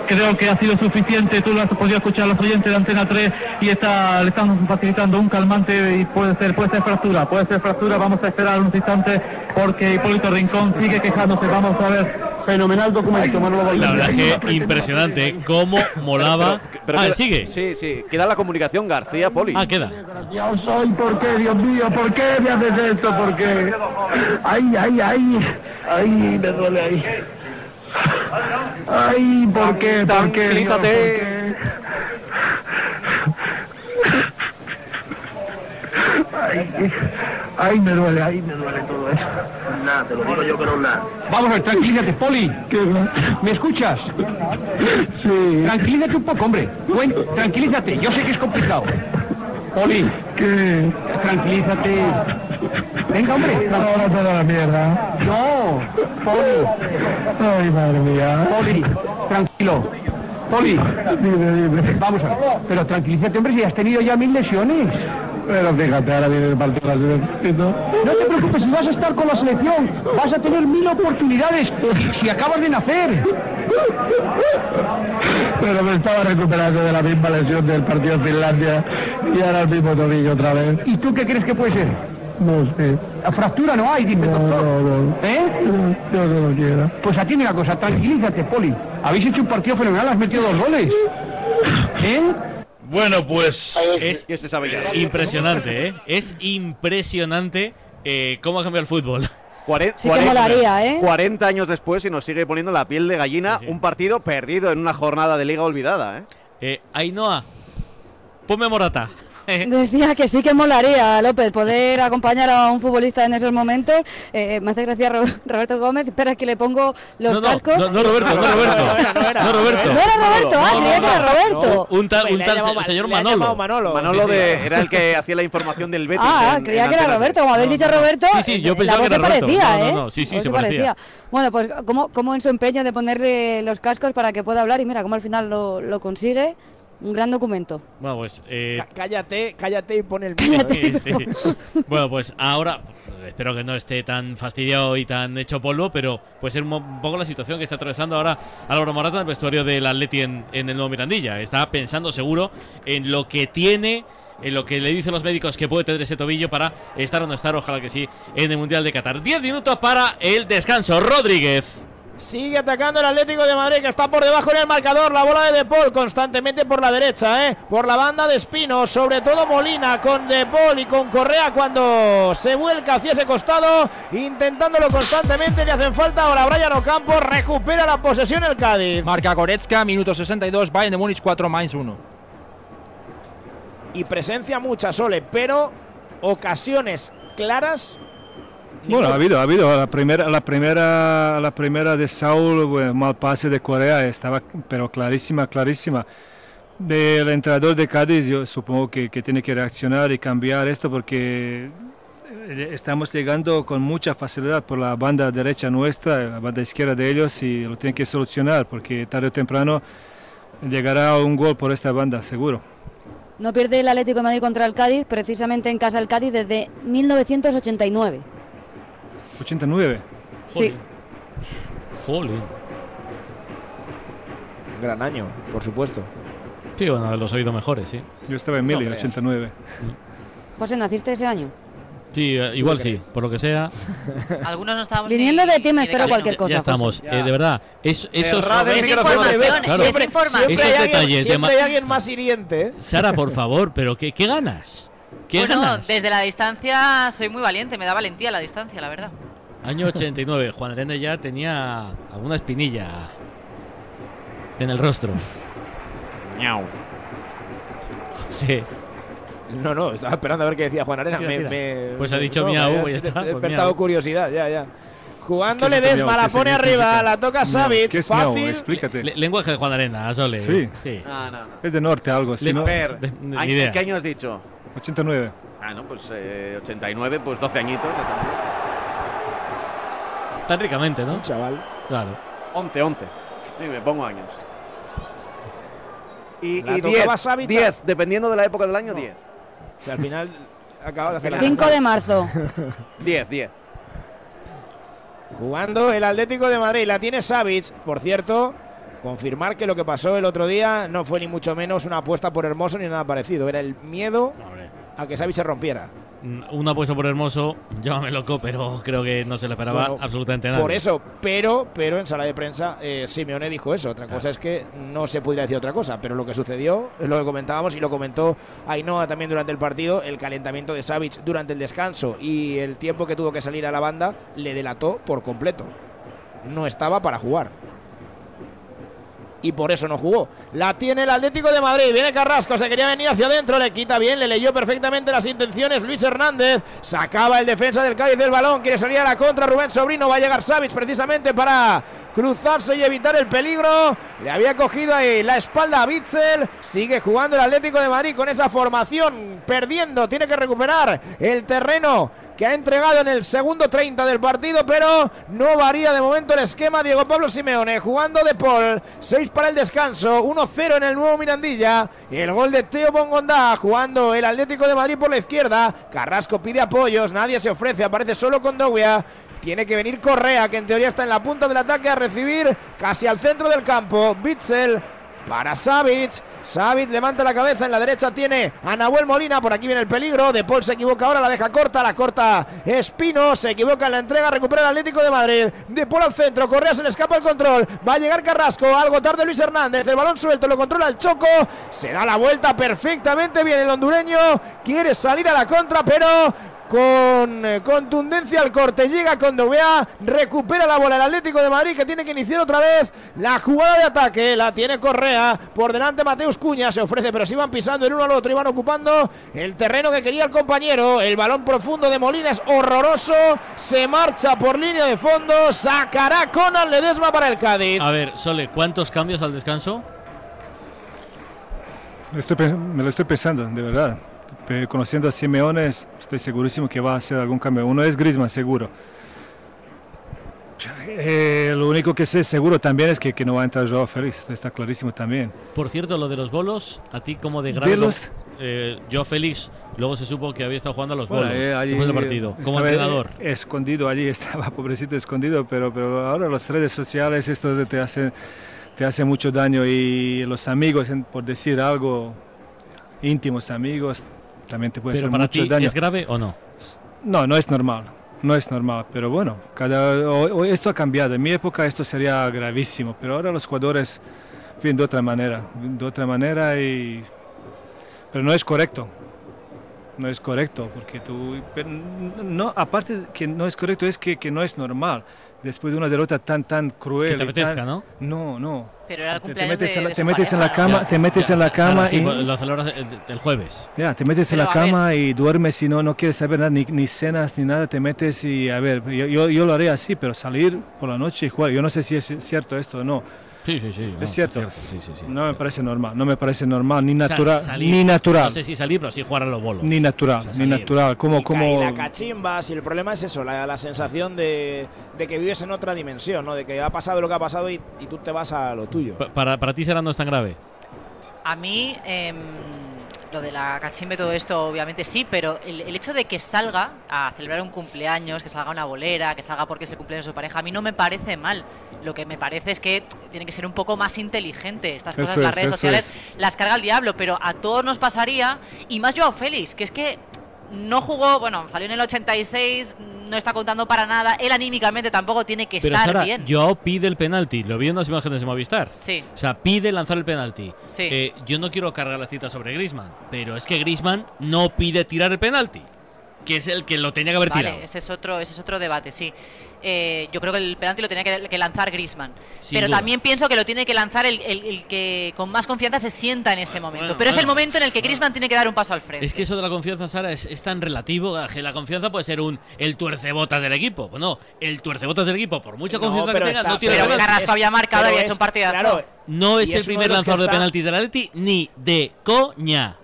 Creo que ha sido suficiente, tú lo has podido escuchar a los oyentes de Antena 3 y está, le están facilitando un calmante y puede ser, puede ser fractura, puede ser fractura, vamos a esperar unos instantes porque Hipólito Rincón sigue quejándose, vamos a ver. Fenomenal documento, Manolo La verdad es que impresionante ¿eh? cómo molaba. Pero ah, queda- sigue. Sí, sí. Queda la comunicación García Poli. Ah, queda. Yo soy, ¿por qué, Dios mío? ¿Por qué me haces esto? ¿Por qué? Ay, ay, ay, ay, me duele ahí. Ay, ¿por qué? ¿Por qué? Dios? ¿Por qué? Ay, ay, me duele, ay, me duele todo eso. Nada, te lo digo yo que no nada. Vamos a ver, tranquilízate, Poli. ¿Me escuchas? Sí. Tranquilízate un poco, hombre. Cuen- tranquilízate, yo sé que es complicado. Poli, ¿Qué? tranquilízate. Venga, hombre. Ahora toda la mierda. No, Poli, Ay, madre mía. Poli, tranquilo. Poli, Dime, dime. vamos a ver. Pero tranquilízate, hombre, si has tenido ya mil lesiones. Pero fíjate, ahora viene el partido de la selección. No te preocupes, si vas a estar con la selección, vas a tener mil oportunidades si acabas de nacer. Pero me estaba recuperando de la misma lesión del partido de Finlandia y ahora el mismo tobillo otra vez. ¿Y tú qué crees que puede ser? No sé. La fractura no hay, dime, No, doctor. no, no. ¿Eh? Yo no lo quiero. Pues atiende una cosa, tranquilízate, Poli. Habéis hecho un partido fenomenal, has metido dos goles. ¿Eh? Bueno, pues. Es ¿Qué se sabe ya? impresionante, ¿eh? Es impresionante eh, cómo ha cambiado el fútbol. Cuare- Sí que molaría, ¿eh? 40 años después y nos sigue poniendo la piel de gallina un partido perdido en una jornada de liga olvidada, ¿eh? Eh, Ainhoa, ponme a Morata. Decía que sí que molaría, López, poder acompañar a un futbolista en esos momentos. Eh, me hace gracia Ro- Roberto Gómez. Espera, que le pongo los no, no, cascos. no, no, Roberto, no, Roberto. No, Roberto. No era Roberto, ah, creía que era Roberto. Un tal, un tal llamado señor Manolo. Manolo. Manolo de, era el que hacía la información del Betis. Ah, en- creía en que era Roberto. 3. Como habéis dicho Roberto, Sí, sí, yo eh, pensaba la voz que era se Roberto. parecía, No, no, ¿eh? no, sí, sí, se parecía. Bueno, pues como, como en su empeño de ponerle los cascos para que pueda hablar y mira cómo al final lo, lo consigue. Un gran documento. Bueno, pues. eh, Cá- Cállate, cállate y pon el micro. sí, sí. Bueno, pues ahora espero que no esté tan fastidiado y tan hecho polvo, pero puede ser un poco la situación que está atravesando ahora Álvaro Morata en el vestuario del Atleti en, en el nuevo Mirandilla. Está pensando seguro en lo que tiene, en lo que le dicen los médicos que puede tener ese tobillo para estar o no estar, ojalá que sí, en el Mundial de Qatar. 10 minutos para el descanso. Rodríguez. Sigue atacando el Atlético de Madrid que está por debajo en el marcador. La bola de De Paul constantemente por la derecha, ¿eh? por la banda de Espino. Sobre todo Molina con De Paul y con Correa cuando se vuelca hacia ese costado. Intentándolo constantemente. Le hacen falta ahora Brian Ocampo. Recupera la posesión el Cádiz. Marca Goretzka, minuto 62, Bayern de Múnich 4 más 1. Y presencia mucha, Sole, pero ocasiones claras. Bueno, ha habido, ha habido. La primera, la primera, la primera de Saúl, bueno, mal pase de Corea, estaba, pero clarísima, clarísima. Del entrenador de Cádiz yo supongo que, que tiene que reaccionar y cambiar esto porque eh, estamos llegando con mucha facilidad por la banda derecha nuestra, la banda izquierda de ellos y lo tienen que solucionar porque tarde o temprano llegará un gol por esta banda, seguro. No pierde el Atlético de Madrid contra el Cádiz, precisamente en casa del Cádiz desde 1989. 89. Sí. Jolín. Gran año, por supuesto. Sí, bueno, los he oído mejores, sí. Yo estaba en Mili, en creas. 89. José, ¿naciste ese año? Sí, eh, igual sí, por lo que sea. Algunos no estábamos Viniendo ni- de ti me espero camino. cualquier cosa. ya estamos, José. eh, de verdad. Es, el esos- micrófono, información, es Siempre- información. siempre Esos hay alguien- detalles de siempre hay alguien más hiriente. ¿eh? Sara, por favor, pero ¿qué, qué ganas? ¿Qué Bueno, ganas? desde la distancia soy muy valiente, me da valentía la distancia, la verdad. Año 89, Juan Arena ya tenía alguna espinilla en el rostro. Sí. No, no, estaba esperando a ver qué decía Juan Arena. Mira, Me- mira. me- Pues ha dicho no, miau, ha y ya está, He pues despertado miau. curiosidad, ya, ya. Jugándole ¿Qué es Desma, miau? la ¿Qué pone arriba, la toca Miau. Savic, ¿Qué es miau? fácil. Explícate. Le- lenguaje de Juan Arena, Sole. Sí. sí. No, no, no. Es de norte algo, Le- no. Ver, de- ni ¿año- idea. ¿qué año has dicho? 89. Ah, no, pues eh, 89, pues 12 añitos. ya también. Tan ricamente, ¿no? Un chaval. Claro. 11, 11. Sí, me pongo años. Y, y tocaba 10, Savic. 10, dependiendo de la época del año, 10. O sea, al final acaba de hacer la 5 de marzo. 10, 10. Jugando el Atlético de Madrid, la tiene Savic, por cierto. Confirmar que lo que pasó el otro día no fue ni mucho menos una apuesta por Hermoso ni nada parecido. Era el miedo a que Savic se rompiera. Mm, Una apuesta por Hermoso, llámame loco, pero creo que no se le esperaba Bueno, absolutamente nada. Por eso, pero, pero en sala de prensa eh, Simeone dijo eso. Otra cosa es que no se pudiera decir otra cosa, pero lo que sucedió es lo que comentábamos y lo comentó Ainhoa también durante el partido. El calentamiento de Savic durante el descanso y el tiempo que tuvo que salir a la banda le delató por completo. No estaba para jugar. Y por eso no jugó. La tiene el Atlético de Madrid. Viene Carrasco. Se quería venir hacia adentro. Le quita bien. Le leyó perfectamente las intenciones. Luis Hernández. Sacaba el defensa del Cádiz del balón. Quiere salir a la contra. Rubén Sobrino. Va a llegar Savic precisamente para cruzarse y evitar el peligro. Le había cogido ahí la espalda a Bitzel. Sigue jugando el Atlético de Madrid con esa formación. Perdiendo. Tiene que recuperar el terreno que ha entregado en el segundo 30 del partido, pero no varía de momento el esquema. Diego Pablo Simeone jugando de Paul, 6 para el descanso, 1-0 en el nuevo Mirandilla. El gol de Teo Bongondá jugando el Atlético de Madrid por la izquierda. Carrasco pide apoyos, nadie se ofrece, aparece solo con. Tiene que venir Correa, que en teoría está en la punta del ataque, a recibir casi al centro del campo. Bitzel para Savic. Savic levanta la cabeza. En la derecha tiene a Nahuel Molina. Por aquí viene el peligro. De Paul se equivoca ahora. La deja corta. La corta Espino. Se equivoca en la entrega. Recupera el Atlético de Madrid. De Paul al centro. Correa se le escapa el control. Va a llegar Carrasco. Algo tarde Luis Hernández. El balón suelto. Lo controla el Choco. Se da la vuelta perfectamente bien el hondureño. Quiere salir a la contra, pero con eh, contundencia al corte. Llega con Dovea, recupera la bola el Atlético de Madrid que tiene que iniciar otra vez la jugada de ataque. La tiene Correa, por delante Mateus Cuña se ofrece, pero se iban pisando el uno al otro, iban ocupando el terreno que quería el compañero. El balón profundo de Molina es horroroso, se marcha por línea de fondo, sacará Conan Ledesma para el Cádiz. A ver, Sole, ¿cuántos cambios al descanso? Estoy me lo estoy pensando, de verdad. Conociendo a Simeone, es- estoy segurísimo que va a hacer algún cambio. Uno es Griezmann, seguro. Eh, lo único que sé seguro también es que, que no va a entrar Joao Félix, esto está clarísimo también. Por cierto, lo de los bolos, a ti como de grado. Los- eh, yo, Félix, luego se supo que había estado jugando a los Bueno, bolos eh, allí después del partido, como entrenador. Escondido allí, estaba pobrecito escondido, pero, pero ahora las redes sociales, esto te hace, te hace mucho daño y los amigos, por decir algo, íntimos amigos, también te puede Pero hacer para mucho ti, daño. ¿es grave o no? No, no es normal. No es normal, pero bueno, cada, o- o esto ha cambiado. En mi época esto sería gravísimo, pero ahora los jugadores viven de otra manera, de otra manera y... Pero no es correcto. No es correcto, porque tú... no, aparte que no es correcto, es que, que no es normal. Después de una derrota tan, tan cruel... Que te apetezca, tan- ¿no? No, no. Pero era el Te- te cumpleaños metes de- la- de te metes en la cama, Ya, te metes ya, en la Sara, cama sí, y... lo celebras el, el jueves. Ya, te metes en la ver. cama y duermes y no, no quieres saber nada, ni, ni cenas ni nada, te metes y a ver, yo, yo, yo lo haré así, pero salir por la noche y jugar, yo no sé si es cierto esto o no, Sí, sí, sí. no, es cierto. sí, sí, sí. No me parece normal, no me parece normal, ni O sea, natural, salir- ni natural, No sé si salir, pero sí jugar a los bolos. ni natural, ni natural. Como, Y como. la cachimba, si el problema es eso, la, la sensación de, de que vives en otra dimensión, ¿no? De que ha pasado lo que ha pasado y, y tú te vas a lo tuyo. Pa- Para, para ti será no es tan grave. A mí, em, lo de la cachimba y todo esto, obviamente sí, pero el, el hecho de que salga a celebrar un cumpleaños, que salga una bolera, que salga porque es el cumpleaños de su pareja, a mí no me parece mal. Lo que me parece es que tiene que ser un poco más inteligente. Estas cosas, Eso las es, redes sociales, es. las carga el diablo, pero a todos nos pasaría, y más Joao Félix, que es que no jugó, bueno, salió en el 86, no está contando para nada, él anímicamente tampoco tiene que Pero estar Sara, bien. Joao pide el penalti. Lo vi en las imágenes de Movistar. Sí. O sea, pide lanzar el penalti. Sí. Eh, yo no quiero cargar las citas sobre Grisman, pero es que Grisman no pide tirar el penalti, que es el que lo tenía que haber Vale, tirado. ese es otro, ese es otro debate, sí. Eh, yo creo que el penalti lo tenía que, que lanzar Grisman. Pero duda. también pienso que lo tiene que lanzar el, el- el que con más confianza se sienta en ese momento. bueno, Pero es el momento en el que Grisman tiene que dar un paso al frente. Es que eso de la confianza, Sara, es, es tan relativo. que La confianza puede ser un el tuercebotas del equipo. Bueno, el tuercebotas del equipo, por mucha No, confianza que pero tenga, está- no tiene pero. Carrasco había marcado, pero había es- hecho un partidazo. claro, No es el primer que lanzador de penaltis del Atleti ni de coña.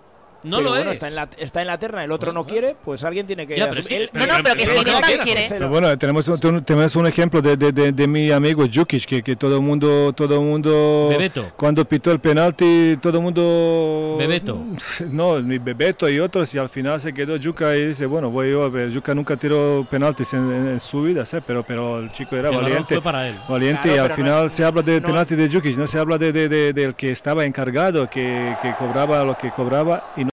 No Pero lo bueno, es. Está en, la, está en la terna, el otro no quiere, pues alguien tiene que. Ya, pero es que- él- pero- No, no, pero que si no quiere- Pero bueno, tenemos, un- tenemos un ejemplo de, de, de, de mi amigo Jukic, que, que todo el mundo, todo mundo, Bebeto. cuando pitó el penalti, todo el mundo, Bebeto. no, mi Bebeto y otros, y al final se quedó Yuka y dice, bueno, voy yo, a ver, Yuka nunca tiró penaltis en, en- en su vida, ¿sí? pero, pero el chico era El valiente, fue para él. valiente Claro, y al final no- se habla de no- penalti de Jukic, no se habla de, de- de- del que estaba encargado, que, que cobraba lo que cobraba y no